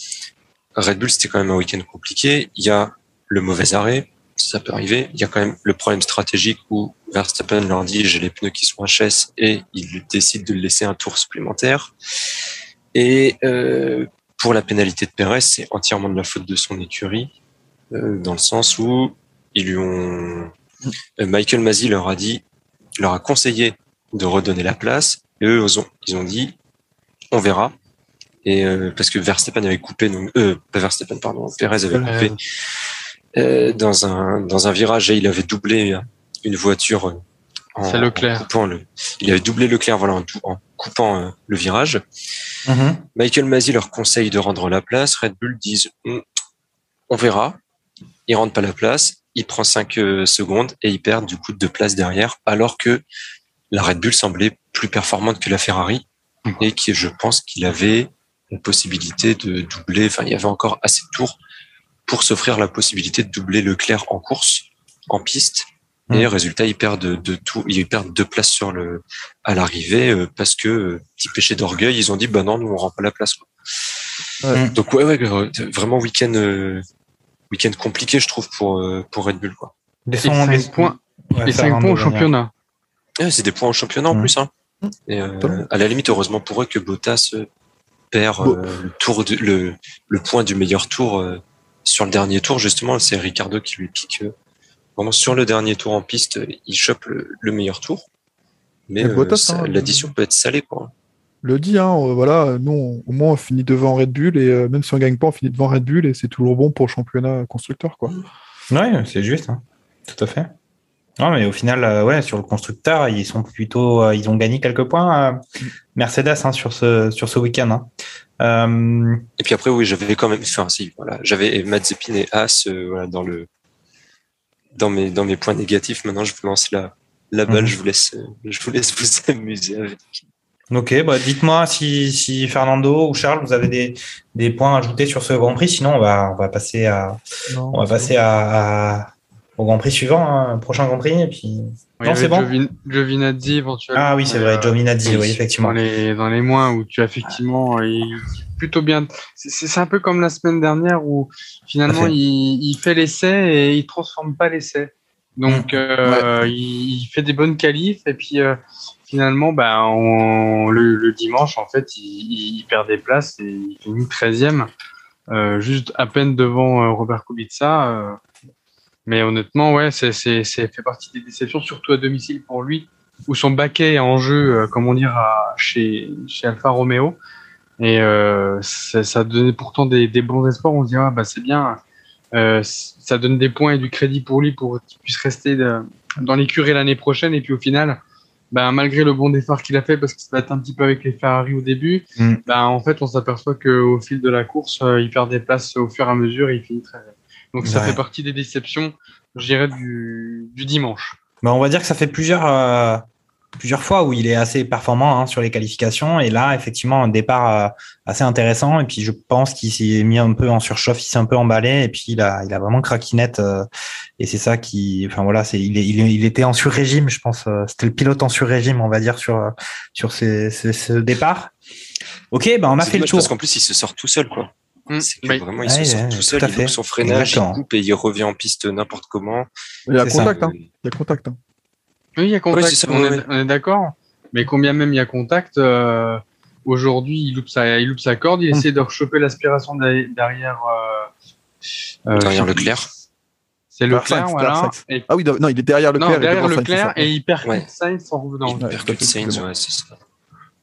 C: Red Bull c'était quand même un week-end compliqué. Il y a le mauvais arrêt, ça peut arriver. Il y a quand même le problème stratégique où Verstappen leur dit j'ai les pneus qui sont HS et il décide de le laisser un tour supplémentaire. Et euh, pour la pénalité de Perez, c'est entièrement de la faute de son écurie, euh, dans le sens où ils lui ont euh, Michael Masi leur a dit, leur a conseillé de redonner la place. Et eux, ils ont, ils ont dit on verra. Et parce que Verstappen avait coupé, donc euh, pas Verstappen pardon, Perez avait coupé dans un dans un virage et il avait doublé une voiture euh, en,
B: C'est Leclerc.
C: en coupant le il avait doublé Leclerc voilà en, coupant euh, le virage.
A: Mhm.
C: Michael Masi leur conseille de rendre la place. Red Bull disent Hum, on verra. Ils rendent pas la place. Il prend 5 secondes et ils perdent du coup deux places derrière alors que la Red Bull semblait plus performante que la Ferrari et qui je pense qu'il avait la possibilité de doubler. Enfin il y avait encore assez de tours pour s'offrir la possibilité de doubler Leclerc en course, en piste. Et
A: Mm.
C: résultat, ils perdent de tout, ils perdent deux places sur le à l'arrivée euh, parce que euh, petit péché d'orgueil, ils ont dit bah non, nous on rend pas la place. Quoi.
D: Ouais.
C: Donc ouais, ouais, vraiment week-end euh, week-end compliqué, je trouve pour euh, pour Red Bull quoi.
B: Et 5 points,
A: Ouais,
B: et points au championnat.
C: Ouais, c'est des points au championnat en
A: Mm.
C: plus. Hein. Et euh, à la limite, heureusement pour eux que Bottas perd euh, le tour de, le le point du meilleur tour euh, sur le dernier tour justement. C'est Ricardo qui lui pique. euh, vraiment sur le dernier tour en piste, il chope le, le meilleur tour. Mais euh,
D: hein,
C: l'addition peut être salée quoi.
D: Le dit, hein, euh, voilà, nous, on- au moins, on finit devant Red Bull et euh, même si on gagne pas, on finit devant Red Bull et c'est toujours bon pour le championnat constructeur, quoi.
A: Ouais, c'est juste. hein. Tout à fait. Non, mais au final, euh, ouais, sur le constructeur, ils sont plutôt, euh, ils ont gagné quelques points. euh, Mercedes hein, sur ce sur ce week-end. hein. Euh,
C: Et puis après, oui, j'avais quand même, enfin, si, voilà, j'avais Mazepin et As, euh, voilà, dans le, dans mes, dans mes points négatifs. Maintenant, je vous lance la, la balle,
A: Mhm.
C: je vous laisse, je vous laisse vous amuser avec.
A: ok, bah dites-moi si, si Fernando ou Charles, vous avez des, des points à ajouter sur ce Grand Prix. Sinon, on va on va passer à
D: Non,
A: on va passer à, à- au Grand Prix suivant, hein, prochain Grand Prix. Et puis
B: Il
A: non,
B: avait
A: c'est bon.
B: Giovi- Giovinazzi éventuellement.
A: Ah oui, c'est vrai,
B: euh,
A: Giovinazzi, oui,
B: dans
A: effectivement.
B: les dans les mois où tu as effectivement il dit plutôt bien c'est- un peu comme la semaine dernière où finalement il, il fait l'essai et il transforme pas l'essai donc
A: Mm.
B: euh, il, il fait des bonnes qualifs et puis euh, finalement bah on- le, le dimanche en fait il, il perd des places et il finit 13e euh, juste à peine devant euh, Robert Kubica euh, mais honnêtement ouais c'est c'est c'est fait partie des déceptions surtout à domicile pour lui où son baquet est en jeu, euh, comment dire, à- chez, chez Alfa Romeo. Et euh, ça, ça donnait pourtant des, des bons espoirs. On se dit, ah, bah, c'est bien, euh, ça donne des points et du crédit pour lui pour qu'il puisse rester de- dans l'écurie l'année prochaine. Et puis au final, bah, malgré le bon départ qu'il a fait, parce qu'il se battait un petit peu avec les Ferrari au début,
A: Mm.
B: bah, en fait, on s'aperçoit qu'au fil de la course, euh, il perd des places au fur et à mesure et il finit très Donc ça
A: Ouais.
B: fait partie des déceptions, je dirais, du, du dimanche.
A: Bah, on va dire que ça fait plusieurs, euh, plusieurs fois où il est assez performant hein, sur les qualifications. Et là, effectivement, un départ euh, assez intéressant. Et puis, je pense qu'il s'est mis un peu en surchauffe, il s'est un peu emballé. Et puis, il a, il a vraiment craqué net. euh, et c'est ça qui, enfin voilà, c'est, il, est- il, est- il était en sur-régime, je pense. euh, c'était le pilote en sur-régime, on va dire, sur, euh, sur ce départ. Ok, bah, on a fait le tour.
C: parce qu'en plus, il se sort tout seul, quoi.
B: Mm.
C: C'est que
B: Bah,
C: vraiment, il
A: Ouais,
C: se sort
A: ouais,
C: tout
A: tout
C: seul,
A: à
C: il
A: fait.
C: loupe son freinage,
A: Exactement.
C: il coupe et il revient en piste n'importe comment.
D: Il y a contact, hein.
C: Euh,
D: Il y a contact. hein.
B: Oui, il y a contact,
C: c'est ça,
B: on,
C: ouais,
B: est,
C: ouais.
B: on est d'accord. Mais combien même il y a contact, euh, aujourd'hui, il loupe sa, il loupe sa corde, il
D: Hum.
B: essaie de rechoper l'aspiration derrière, derrière, euh, euh,
C: Derrière
B: sais
C: Leclerc.
B: C'est Leclerc, voilà. Et-
D: Ah oui, non, il est derrière
B: non,
D: Leclerc. et
B: derrière Leclerc
D: c'est ça.
B: et il percute
C: Ouais.
B: Sainz en revenant.
C: Il percute Sainz, ouais, c'est ça.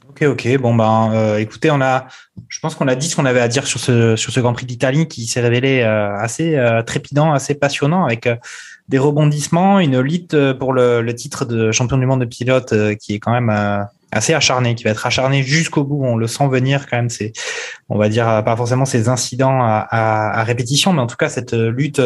A: Ok, ok. Bon, ben, euh, écoutez, on a, je pense qu'on a dit ce qu'on avait à dire sur ce, sur ce Grand Prix d'Italie qui s'est révélé euh, assez euh, trépidant, assez passionnant avec euh, des rebondissements, une lutte euh, pour le, le titre de champion du monde de pilote euh, qui est quand même assez acharné, qui va être acharné jusqu'au bout. On le sent venir quand même. C'est, on va dire, pas forcément ces incidents à, à, à répétition, mais en tout cas cette lutte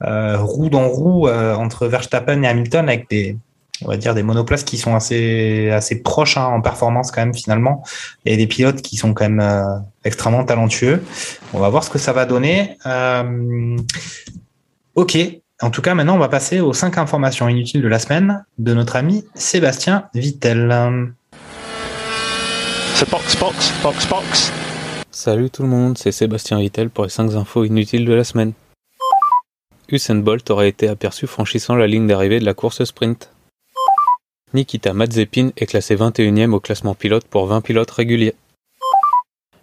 A: roue dans roue entre Verstappen et Hamilton avec des, on va dire des monoplaces qui sont assez assez proches hein, en performance quand même finalement et des pilotes qui sont quand même euh, extrêmement talentueux. On va voir ce que ça va donner. Euh, ok. En tout cas, maintenant, on va passer aux cinq informations inutiles de la semaine de notre ami Sébastien Vittel.
E: So box, box, box, box.
F: Salut tout le monde, c'est Sébastien Vittel pour les 5 infos inutiles de la semaine. Usain Bolt aurait été aperçu franchissant la ligne d'arrivée de la course sprint. Nikita Mazepin est classé 21e au classement pilote pour 20 pilotes réguliers.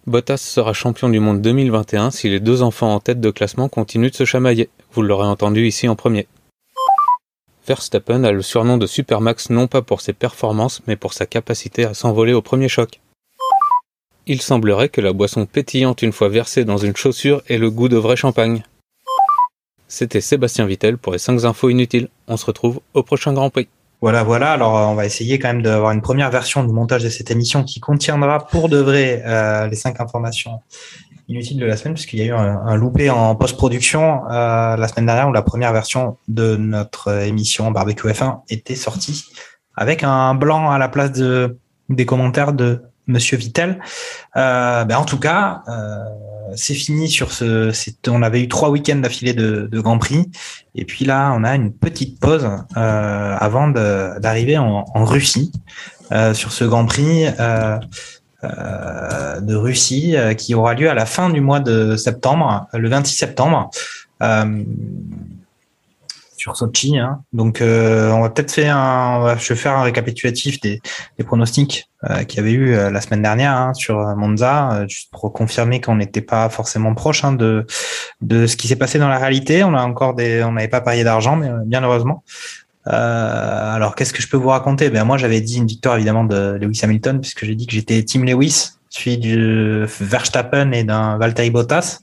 F: Bottas sera champion du monde 2021 si les deux enfants en tête de classement continuent de se chamailler. Vous l'aurez entendu ici en premier. Verstappen a le surnom de Supermax non pas pour ses performances mais pour sa capacité à s'envoler au premier choc. Il semblerait que la boisson pétillante une fois versée dans une chaussure ait le goût de vrai champagne. C'était Sébastien Vittel pour les 5 infos inutiles. On se retrouve au prochain Grand Prix.
A: Voilà, voilà. Alors, euh, on va essayer quand même d'avoir une première version du montage de cette émission qui contiendra pour de vrai euh, les cinq informations inutiles de la semaine, puisqu'il y a eu un, loupé en post-production euh, la semaine dernière où la première version de notre émission Barbecue F1 était sortie avec un blanc à la place de, des commentaires de Monsieur Vittel. Euh, ben, en tout cas, euh, c'est fini sur ce. On avait eu trois week-ends d'affilée de, Grand Prix. Et puis là, on a une petite pause euh, avant d'arriver en, Russie sur ce Grand Prix de Russie qui aura lieu à la fin du mois de septembre, le 26 septembre. Sur Sochi, hein. donc euh, on va peut-être faire un, va- je vais faire un récapitulatif des, des pronostics euh, qu'il y avait eu euh, la semaine dernière hein, sur euh, Monza, euh, juste pour confirmer qu'on n'était pas forcément proche hein, de de ce qui s'est passé dans la réalité. On a encore des, on n'avait pas parié d'argent, mais euh, bien heureusement. Alors, qu'est-ce que je peux vous raconter? Ben moi, j'avais dit une victoire évidemment de Lewis Hamilton, puisque j'ai dit que j'étais Team Lewis, suivi du Verstappen et d'un Valtteri Bottas.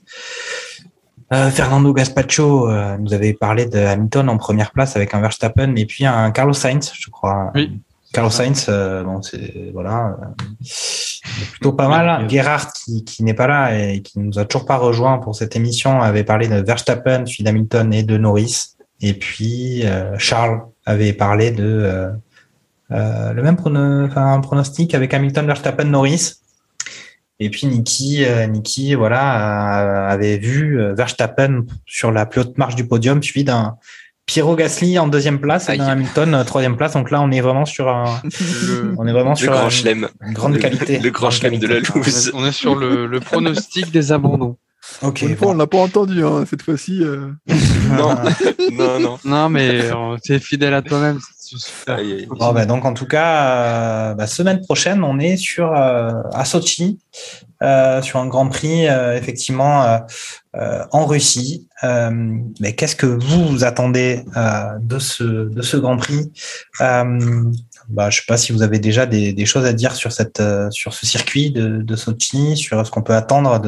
A: Euh, Fernando Gaspacho euh, nous avait parlé de Hamilton en première place avec un Verstappen et puis un Carlos Sainz, je crois.
B: Oui.
A: Carlos Sainz, euh, bon, c'est voilà, plutôt pas mal. Gerhard qui, qui n'est pas là et qui nous a toujours pas rejoint pour cette émission avait parlé de Verstappen, suivi d'Hamilton et de Norris. Et puis Charles avait parlé de le même prono- enfin, un pronostic avec Hamilton, Verstappen, Norris. Et puis Niki, euh, Niki, voilà, euh, avait vu euh, Verstappen sur la plus haute marche du podium, suivi d'un Piero Gasly en deuxième place et d'un Hamilton troisième place. Donc là, on est vraiment sur un,
B: Le-
A: on est vraiment
C: Le
A: sur
C: grand
A: une,
C: chelem.
A: une grande
C: Le-
A: qualité.
C: Le grand chelem de la loose.
B: est, on est sur le, le pronostic des abandons.
A: Ok.
D: Une fois, on l'a pas entendu hein, cette fois-ci. euh.
C: Non, non, non.
B: Non, mais euh, t'es fidèle à toi-même. Super.
A: Bon, bah, donc en tout cas, euh, bah, semaine prochaine, on est sur euh, à Sochi, euh, sur un Grand Prix euh, effectivement euh, euh, en Russie. Euh, mais qu'est-ce que vous, vous attendez euh, de ce de ce Grand Prix? Euh, bah, Je sais pas si vous avez déjà des, des choses à dire sur cette euh, sur ce circuit de, de Sochi, sur ce qu'on peut attendre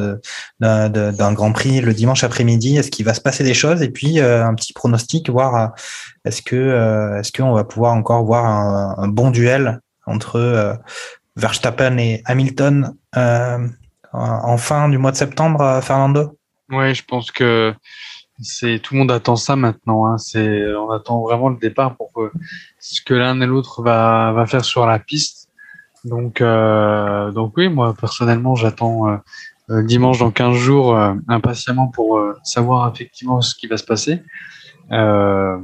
A: d'un de- Grand Prix le dimanche après-midi. Est-ce qu'il va se passer des choses? Et puis euh, un petit pronostic, voir euh, est-ce que euh, est-ce qu'on va pouvoir encore voir un, un bon duel entre euh, Verstappen et Hamilton en fin du mois de septembre, Fernando?
B: Ouais, je pense que c'est tout le monde attend ça maintenant. Hein. C'est, on attend vraiment le départ pour que ce que l'un et l'autre va, va faire sur la piste. Donc, euh, donc oui, moi personnellement, j'attends euh, euh, dimanche dans 15 jours euh, impatiemment pour euh, savoir effectivement ce qui va se passer. Euh,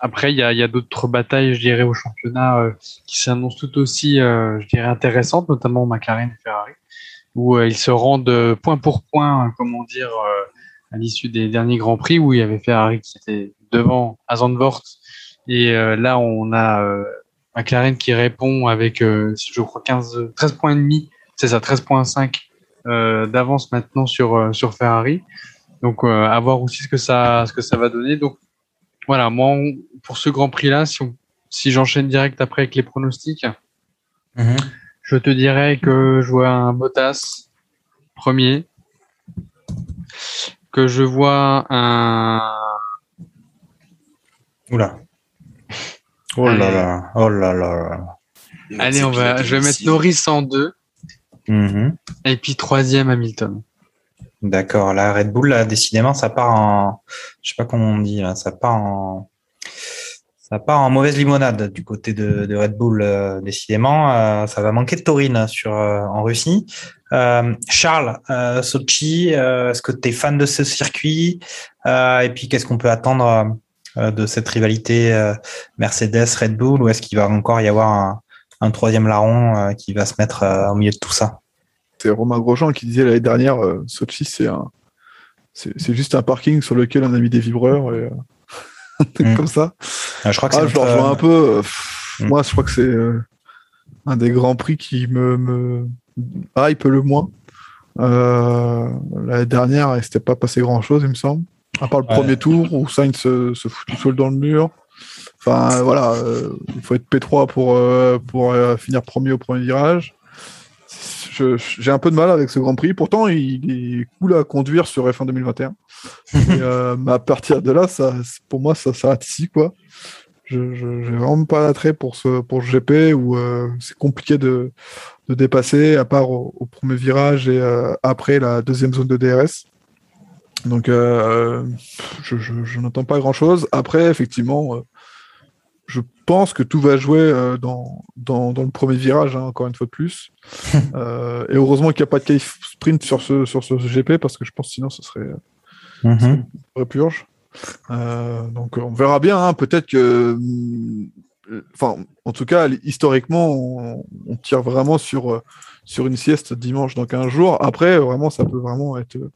B: après, il y a, y a d'autres batailles, je dirais, au championnat qui s'annoncent tout aussi, je dirais, intéressantes, notamment McLaren et Ferrari, où ils se rendent point pour point, comment dire, euh, à l'issue des derniers Grands Prix, où il y avait Ferrari qui était devant à Zandvoort, et euh, là, on a euh, McLaren qui répond avec, euh, je crois, 15, 13 points et demi, c'est ça, 13.5 euh, d'avance maintenant sur, sur Ferrari. Donc, à voir aussi ce que ça, ce que ça va donner. Donc, voilà, moi, on- pour ce Grand Prix-là, si, si j'enchaîne direct après avec les pronostics,
A: Mhm.
B: je te dirais que je vois un Bottas premier, que je vois un
A: Oula. Oh là là. Oh là là.
B: Allez, on va, je vais mettre Norris en deux
A: Mhm.
B: et puis troisième Hamilton.
A: D'accord. La Red Bull, là, décidément, ça part en, je sais pas comment on dit, là, ça part en, ça part en mauvaise limonade du côté de, de Red Bull. euh, décidément, Euh, ça va manquer de taurine sur euh, en Russie. Euh, Charles, euh, Sochi, euh, est-ce que tu es fan de ce circuit? Euh, Et puis, qu'est-ce qu'on peut attendre de cette rivalité Mercedes-Red Bull ou est-ce qu'il va encore y avoir un, un troisième larron qui va se mettre au milieu de tout ça?
D: C'est Romain Grosjean qui disait l'année dernière, Sochi, c'est un, c'est juste un parking sur lequel on a mis des vibreurs et euh, un truc
A: Mm.
D: comme ça.
A: Euh, Je crois que
D: Ah, je un peu.
A: Mm.
D: Moi, je crois que c'est un des grands prix qui me, me hype le moins. Euh, L'année dernière, il s'était pas passé grand chose, il me semble. À part le
A: Ouais.
D: premier tour où Sainz se, se fout tout seul dans le mur. Enfin, voilà, euh, il faut être P3 pour, euh, pour euh, finir premier au premier virage. J'ai un peu de mal avec ce Grand Prix. Pourtant, il est cool à conduire sur F1 2021. Et, euh, mais à partir de là, ça, pour moi, ça s'arrête ici, quoi. Je je- j'ai vraiment pas l'attrait pour ce pour ce GP où euh, c'est compliqué de, de dépasser, à part au, au premier virage et euh, après la deuxième zone de DRS. Donc, euh, je, je, je n'entends pas grand-chose. Après, effectivement, je pense que tout va jouer dans, dans, dans le premier virage, hein, encore une fois de plus. Et heureusement qu'il n'y a pas de case sprint sur ce, sur ce GP, parce que je pense que sinon, ce serait
A: Mhm.
D: une vraie purge. Euh, donc, on verra bien. hein. Peut-être que. euh, Enfin, en tout cas, historiquement, on, on tire vraiment sur, euh, sur une sieste dimanche dans 15 jours. Après, vraiment, ça peut vraiment être. euh,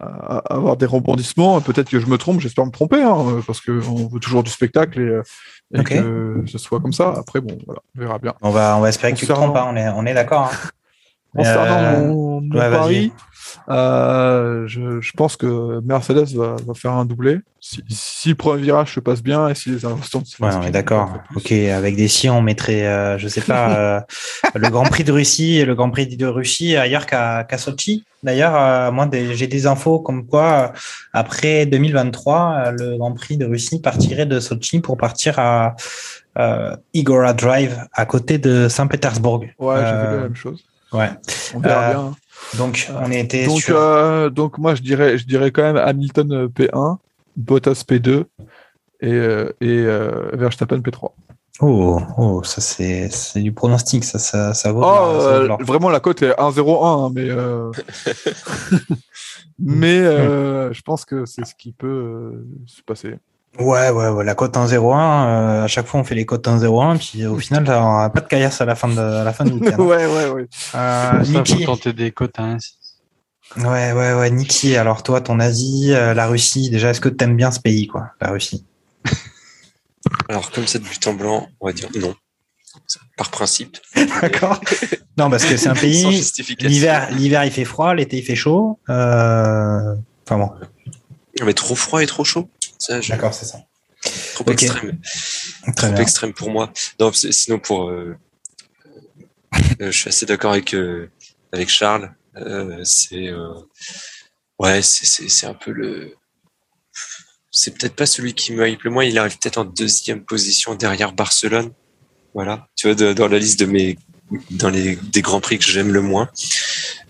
D: à- à avoir des rebondissements. Peut-être que je me trompe, j'espère me tromper, hein, parce qu'on veut toujours du spectacle et, que ce soit comme ça. Après, bon, voilà, on verra bien.
A: On va, on va espérer que tu te trompes, hein, on est, on est d'accord. hein.
D: Concernant
A: Euh,
D: mon, mon
A: ouais, vas-y.
D: pari, euh, je, je pense que Mercedes va, va faire un doublé. Si, si le premier virage se passe bien et si les instants se
A: Ouais, on est d'accord. Ok, avec des si, on mettrait, euh, je sais pas, euh, le Grand Prix de Russie et le Grand Prix de Russie ailleurs qu'à qu'à Sochi. D'ailleurs, euh, moi, j'ai des infos comme quoi, après 2023, euh, le Grand Prix de Russie partirait de Sochi pour partir à Igora Drive, à côté de Saint-Pétersbourg.
D: Ouais, j'ai vu la même chose.
A: Ouais.
D: On verra
A: euh,
D: bien.
A: Donc, on était
D: Donc,
A: sur.
D: euh, donc moi, je dirais, je dirais quand même Hamilton euh, P1, Bottas P2 et, euh, et euh, Verstappen P3.
A: Oh, oh, ça c'est du pronostic, ça, ça, ça vaut. de
D: Oh,
A: la- ça vaut de
D: euh,
A: l'or.
D: vraiment, la cote est 1-0-1, hein, mais, euh, mais euh, je pense que c'est ce qui peut euh, se passer.
A: Ouais, ouais, ouais, la cote 1-0-1, euh, à chaque fois on fait les cotes 1-0-1, puis au final, on n'a pas de caillasse à la fin de, à la fin du week-end.
D: ouais, ouais, ouais.
A: Euh,
B: Ça, faut
A: Niki,
B: tenter des cotes 1
A: ouais, ouais, ouais, Niki, alors toi, ton Asie, euh, la Russie, déjà, est-ce que tu aimes bien ce pays, quoi, la Russie?
C: Alors, comme ça de but en blanc, on va dire non. Par principe.
A: D'accord. Non, parce que c'est un pays, l'hiver, l'hiver il fait froid, l'été il fait chaud. Euh... Enfin bon,
C: Mais trop froid et trop chaud. Ça, je-
A: d'accord, c'est ça.
C: Trop extrême.
A: Très
C: trop
A: bien.
C: extrême pour moi. Non, sinon pour, euh, euh, je suis assez d'accord avec euh, avec Charles. C'est ouais, c'est un peu le. C'est peut-être pas celui qui me hype le moins. Il arrive peut-être en deuxième position derrière Barcelone. Voilà, tu vois, de- dans la liste de mes dans les des grands prix que j'aime le moins.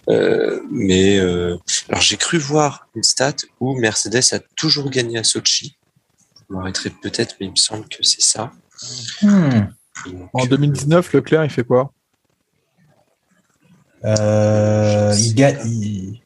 C: Euh, mais euh, alors j'ai cru voir une stat où Mercedes a toujours gagné à Sochi. Je m'arrêterai peut-être, mais il me semble que c'est ça.
A: Hmm.
C: Donc,
D: En
C: euh,
D: 2019, Leclerc, il fait quoi?
A: Euh, il, ga- il...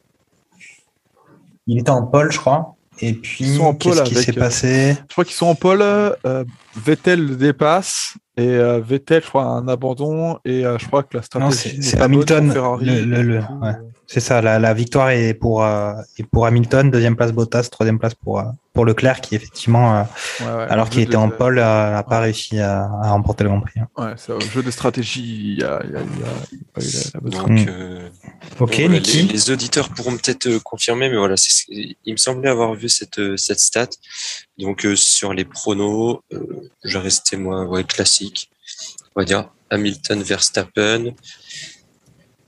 A: il était en pole, je crois. Et puis,
D: Ils sont en pole
A: qu'est-ce qui
D: avec,
A: s'est
D: euh,
A: passé?
D: Je crois qu'ils sont en pole. euh, Vettel le dépasse et euh, Vettel, je crois, a un abandon et euh, je crois que la stratégie.
A: c'est Hamilton.
D: Ferrari.
A: Le, le, ouais. C'est ça, la, la, victoire est pour, euh, est pour Hamilton, deuxième place Bottas, troisième place pour, euh, pour Leclerc, qui effectivement, euh, ouais, ouais, alors qu'il était en pole, n'a pas réussi à, à, remporter le Grand Prix.
D: Ouais, c'est un jeu de stratégie, il y a, il y a, il y a pas eu la, bonne
C: Donc, euh,
A: Ok,
C: donc,
A: Niki.
C: les, les, auditeurs pourront peut-être confirmer, mais voilà, c'est, il me semblait avoir vu cette, cette stat. Donc, sur les pronos, je restais moi ouais, classique, on va dire Hamilton, Verstappen.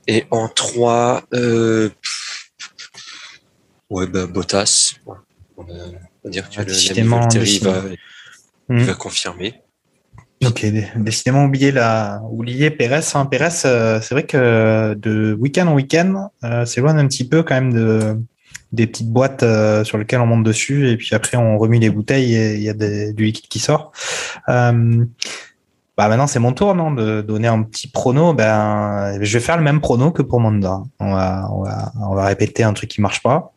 C: Et en 3, euh, ouais, bah, Bottas. Ouais. On, va, on va dire que
A: Ah,
C: le
A: décidément,
C: Valtteri va, il
A: Hmm.
C: va confirmer.
A: Ok, dé- décidément oublié la oublié Pérez. Hein. Pérez, euh, c'est vrai que de week-end en week-end, euh, c'est loin un petit peu quand même de des petites boîtes euh, sur lesquelles on monte dessus et puis après on remue les bouteilles et il y a des- du liquide qui sort. Bah maintenant c'est mon tour non de donner un petit prono. Ben je vais faire le même prono que pour Monda. On va on va on va répéter un truc qui marche pas.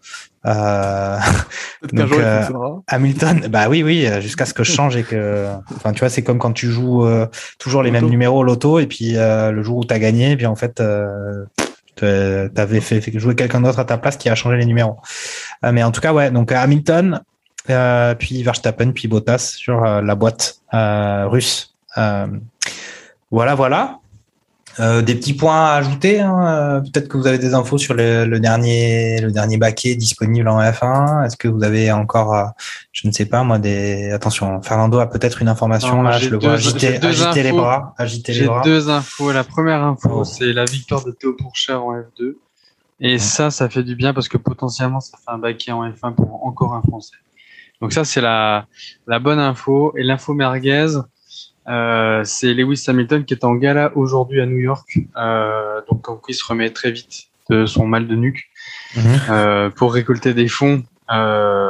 A: Euh, Donc,
D: jour
A: euh. Hamilton, bah oui, oui, jusqu'à ce que je change et que, enfin, tu vois, c'est comme quand tu joues euh, toujours les mêmes numéros au loto et puis euh, le jour où tu as gagné, et puis en fait, euh, t'avais fait, fait jouer quelqu'un d'autre à ta place qui a changé les numéros. Mais en tout cas, ouais, donc Hamilton, euh, puis Verstappen, puis Bottas sur la boîte euh, russe. Euh, voilà, voilà. Euh, des petits points à ajouter. hein. Euh, Peut-être que vous avez des infos sur le, le dernier, le dernier baquet disponible en F1. Est-ce que vous avez encore, je ne sais pas moi, des. Attention, Fernando a peut-être une information
B: Non,
A: là.
B: j'ai
A: Je le vois
B: deux-
A: agiter, les
B: infos.
A: bras, agiter les
B: J'ai deux infos. La première info,
A: Oh.
B: c'est la victoire de Théo Pourchaire en F2. Et ça, ça fait du bien parce que potentiellement, ça fait un baquet en F1 pour encore un Français. Donc ça, c'est la, la bonne info. Et l'info merguez, euh, c'est Lewis Hamilton qui est en gala aujourd'hui à New York. Euh, donc, il se remet très vite de son mal de nuque
A: Mhm.
B: euh, pour récolter des fonds, euh,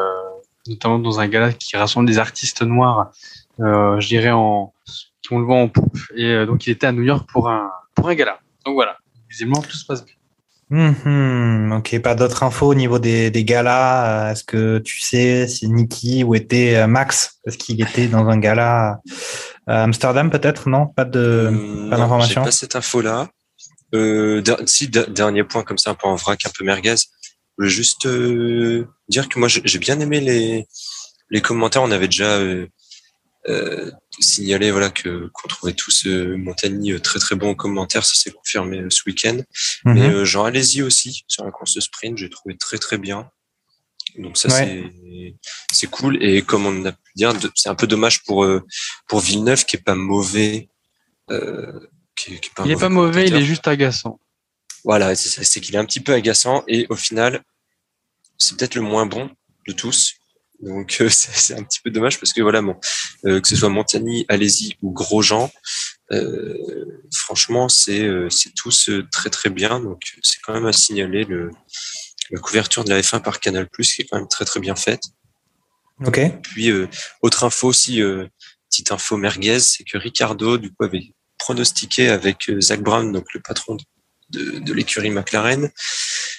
B: notamment dans un gala qui rassemble des artistes noirs, euh, je dirais en, qui ont le vent en poupe. Et donc il était à New York pour un pour un gala. Donc voilà, visiblement tout se passe bien.
A: Mhm, ok, pas d'autres infos au niveau des, des galas. Euh, Est-ce que tu sais si Niki où était euh, Max Est-ce qu'il était dans un gala à Amsterdam peut-être Non, pas de.
C: Euh,
A: pas d'information
C: pas cette info-là. Euh, si, der- dernier point comme ça, un peu en vrac, un peu merguez. Je voulais juste euh, dire que moi, j'ai j'ai bien aimé les, les commentaires. On avait déjà euh, euh, signalé voilà, que qu'on trouvait tous euh, Montagny euh, très très bon en commentaire. Ça s'est confirmé euh, ce week-end.
A: Mhm.
C: Mais euh, Jean Alési aussi, sur la course de sprint, j'ai trouvé très très bien. Donc ça,
A: Ouais.
C: c'est cool. Et comme on a pu dire, c'est un peu dommage pour, euh, pour Villeneuve, qui est pas mauvais. Euh, qui, est- qui est
B: Il est pas mauvais, il est juste agaçant.
C: Voilà, c'est qu'il est un petit peu agaçant. Et au final, c'est peut-être le moins bon de tous. Donc euh, c'est un petit peu dommage parce que voilà, bon, euh, que ce soit Montagny, Alési ou Grosjean, euh, franchement, c'est euh, c'est tous euh, très très bien. Donc c'est quand même à signaler le, la couverture de la F1 par Canal+, qui est quand même très très bien faite.
A: Ok.
C: Puis euh, autre info aussi, euh, petite info merguez, c'est que Ricardo du coup avait pronostiqué avec Zach Brown, donc le patron de, de l'écurie McLaren,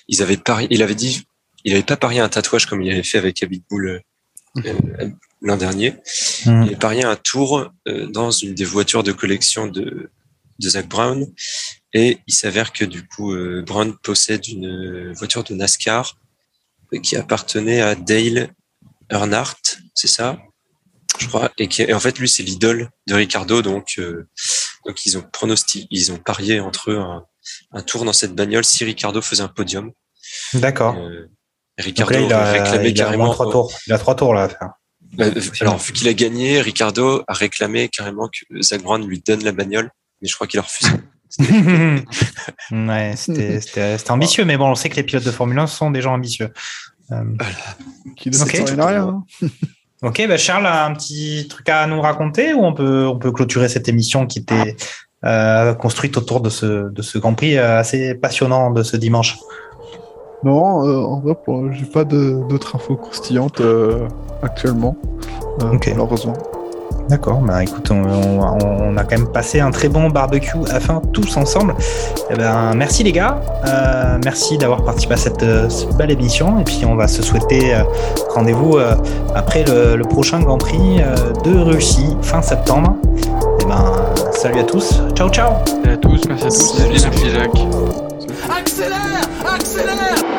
C: ils avaient pari, il avait dit, il avait pas parié un tatouage comme il avait fait avec Abitbull euh, l'an dernier.
A: Mhm.
C: Il avait parié un tour euh, dans une des voitures de collection de, de Zach Brown, et il s'avère que du coup euh, Brown possède une euh, voiture de NASCAR euh, qui appartenait à Dale Earnhardt, c'est ça je crois, et, qui, et en fait lui c'est l'idole de Ricardo, donc euh, donc ils ont pronostiqué, ils ont parié entre eux un, un tour dans cette bagnole si Ricardo faisait un podium.
A: D'accord.
C: Euh, Ricardo
A: là, il a,
C: réclamé
A: il a
C: carrément.
A: trois tours. Il a trois tours là à faire.
C: Bah, alors vu qu'il a gagné, Ricardo a réclamé carrément que Zach Brown lui donne la bagnole, mais je crois qu'il a refusé.
A: ouais, c'était ambitieux, mais bon, on sait que les pilotes de Formule 1 sont des gens ambitieux. Euh,
D: Qui ne
A: Ok.
D: hein.
A: Ok, bah Charles a un petit truc à nous raconter ou on peut, on peut clôturer cette émission qui était euh, construite autour de ce, de ce Grand Prix euh, assez passionnant de ce dimanche?
D: Non, euh, en vrai, j'ai pas d'autres infos croustillantes euh, actuellement, euh, malheureusement.
A: D'accord, bah écoute, on, on- on a quand même passé un très bon barbecue à fin tous ensemble. Eh ben, merci les gars, Euh, merci d'avoir participé à cette, cette belle émission et puis on va se souhaiter euh, rendez-vous euh, après le, le prochain Grand Prix euh, de Russie fin septembre. Et ben, salut à tous, ciao ciao
B: Merci à tous, merci à tous.
C: Salut,
B: Merci
C: salut.
B: Jacques.
D: Accélère Accélère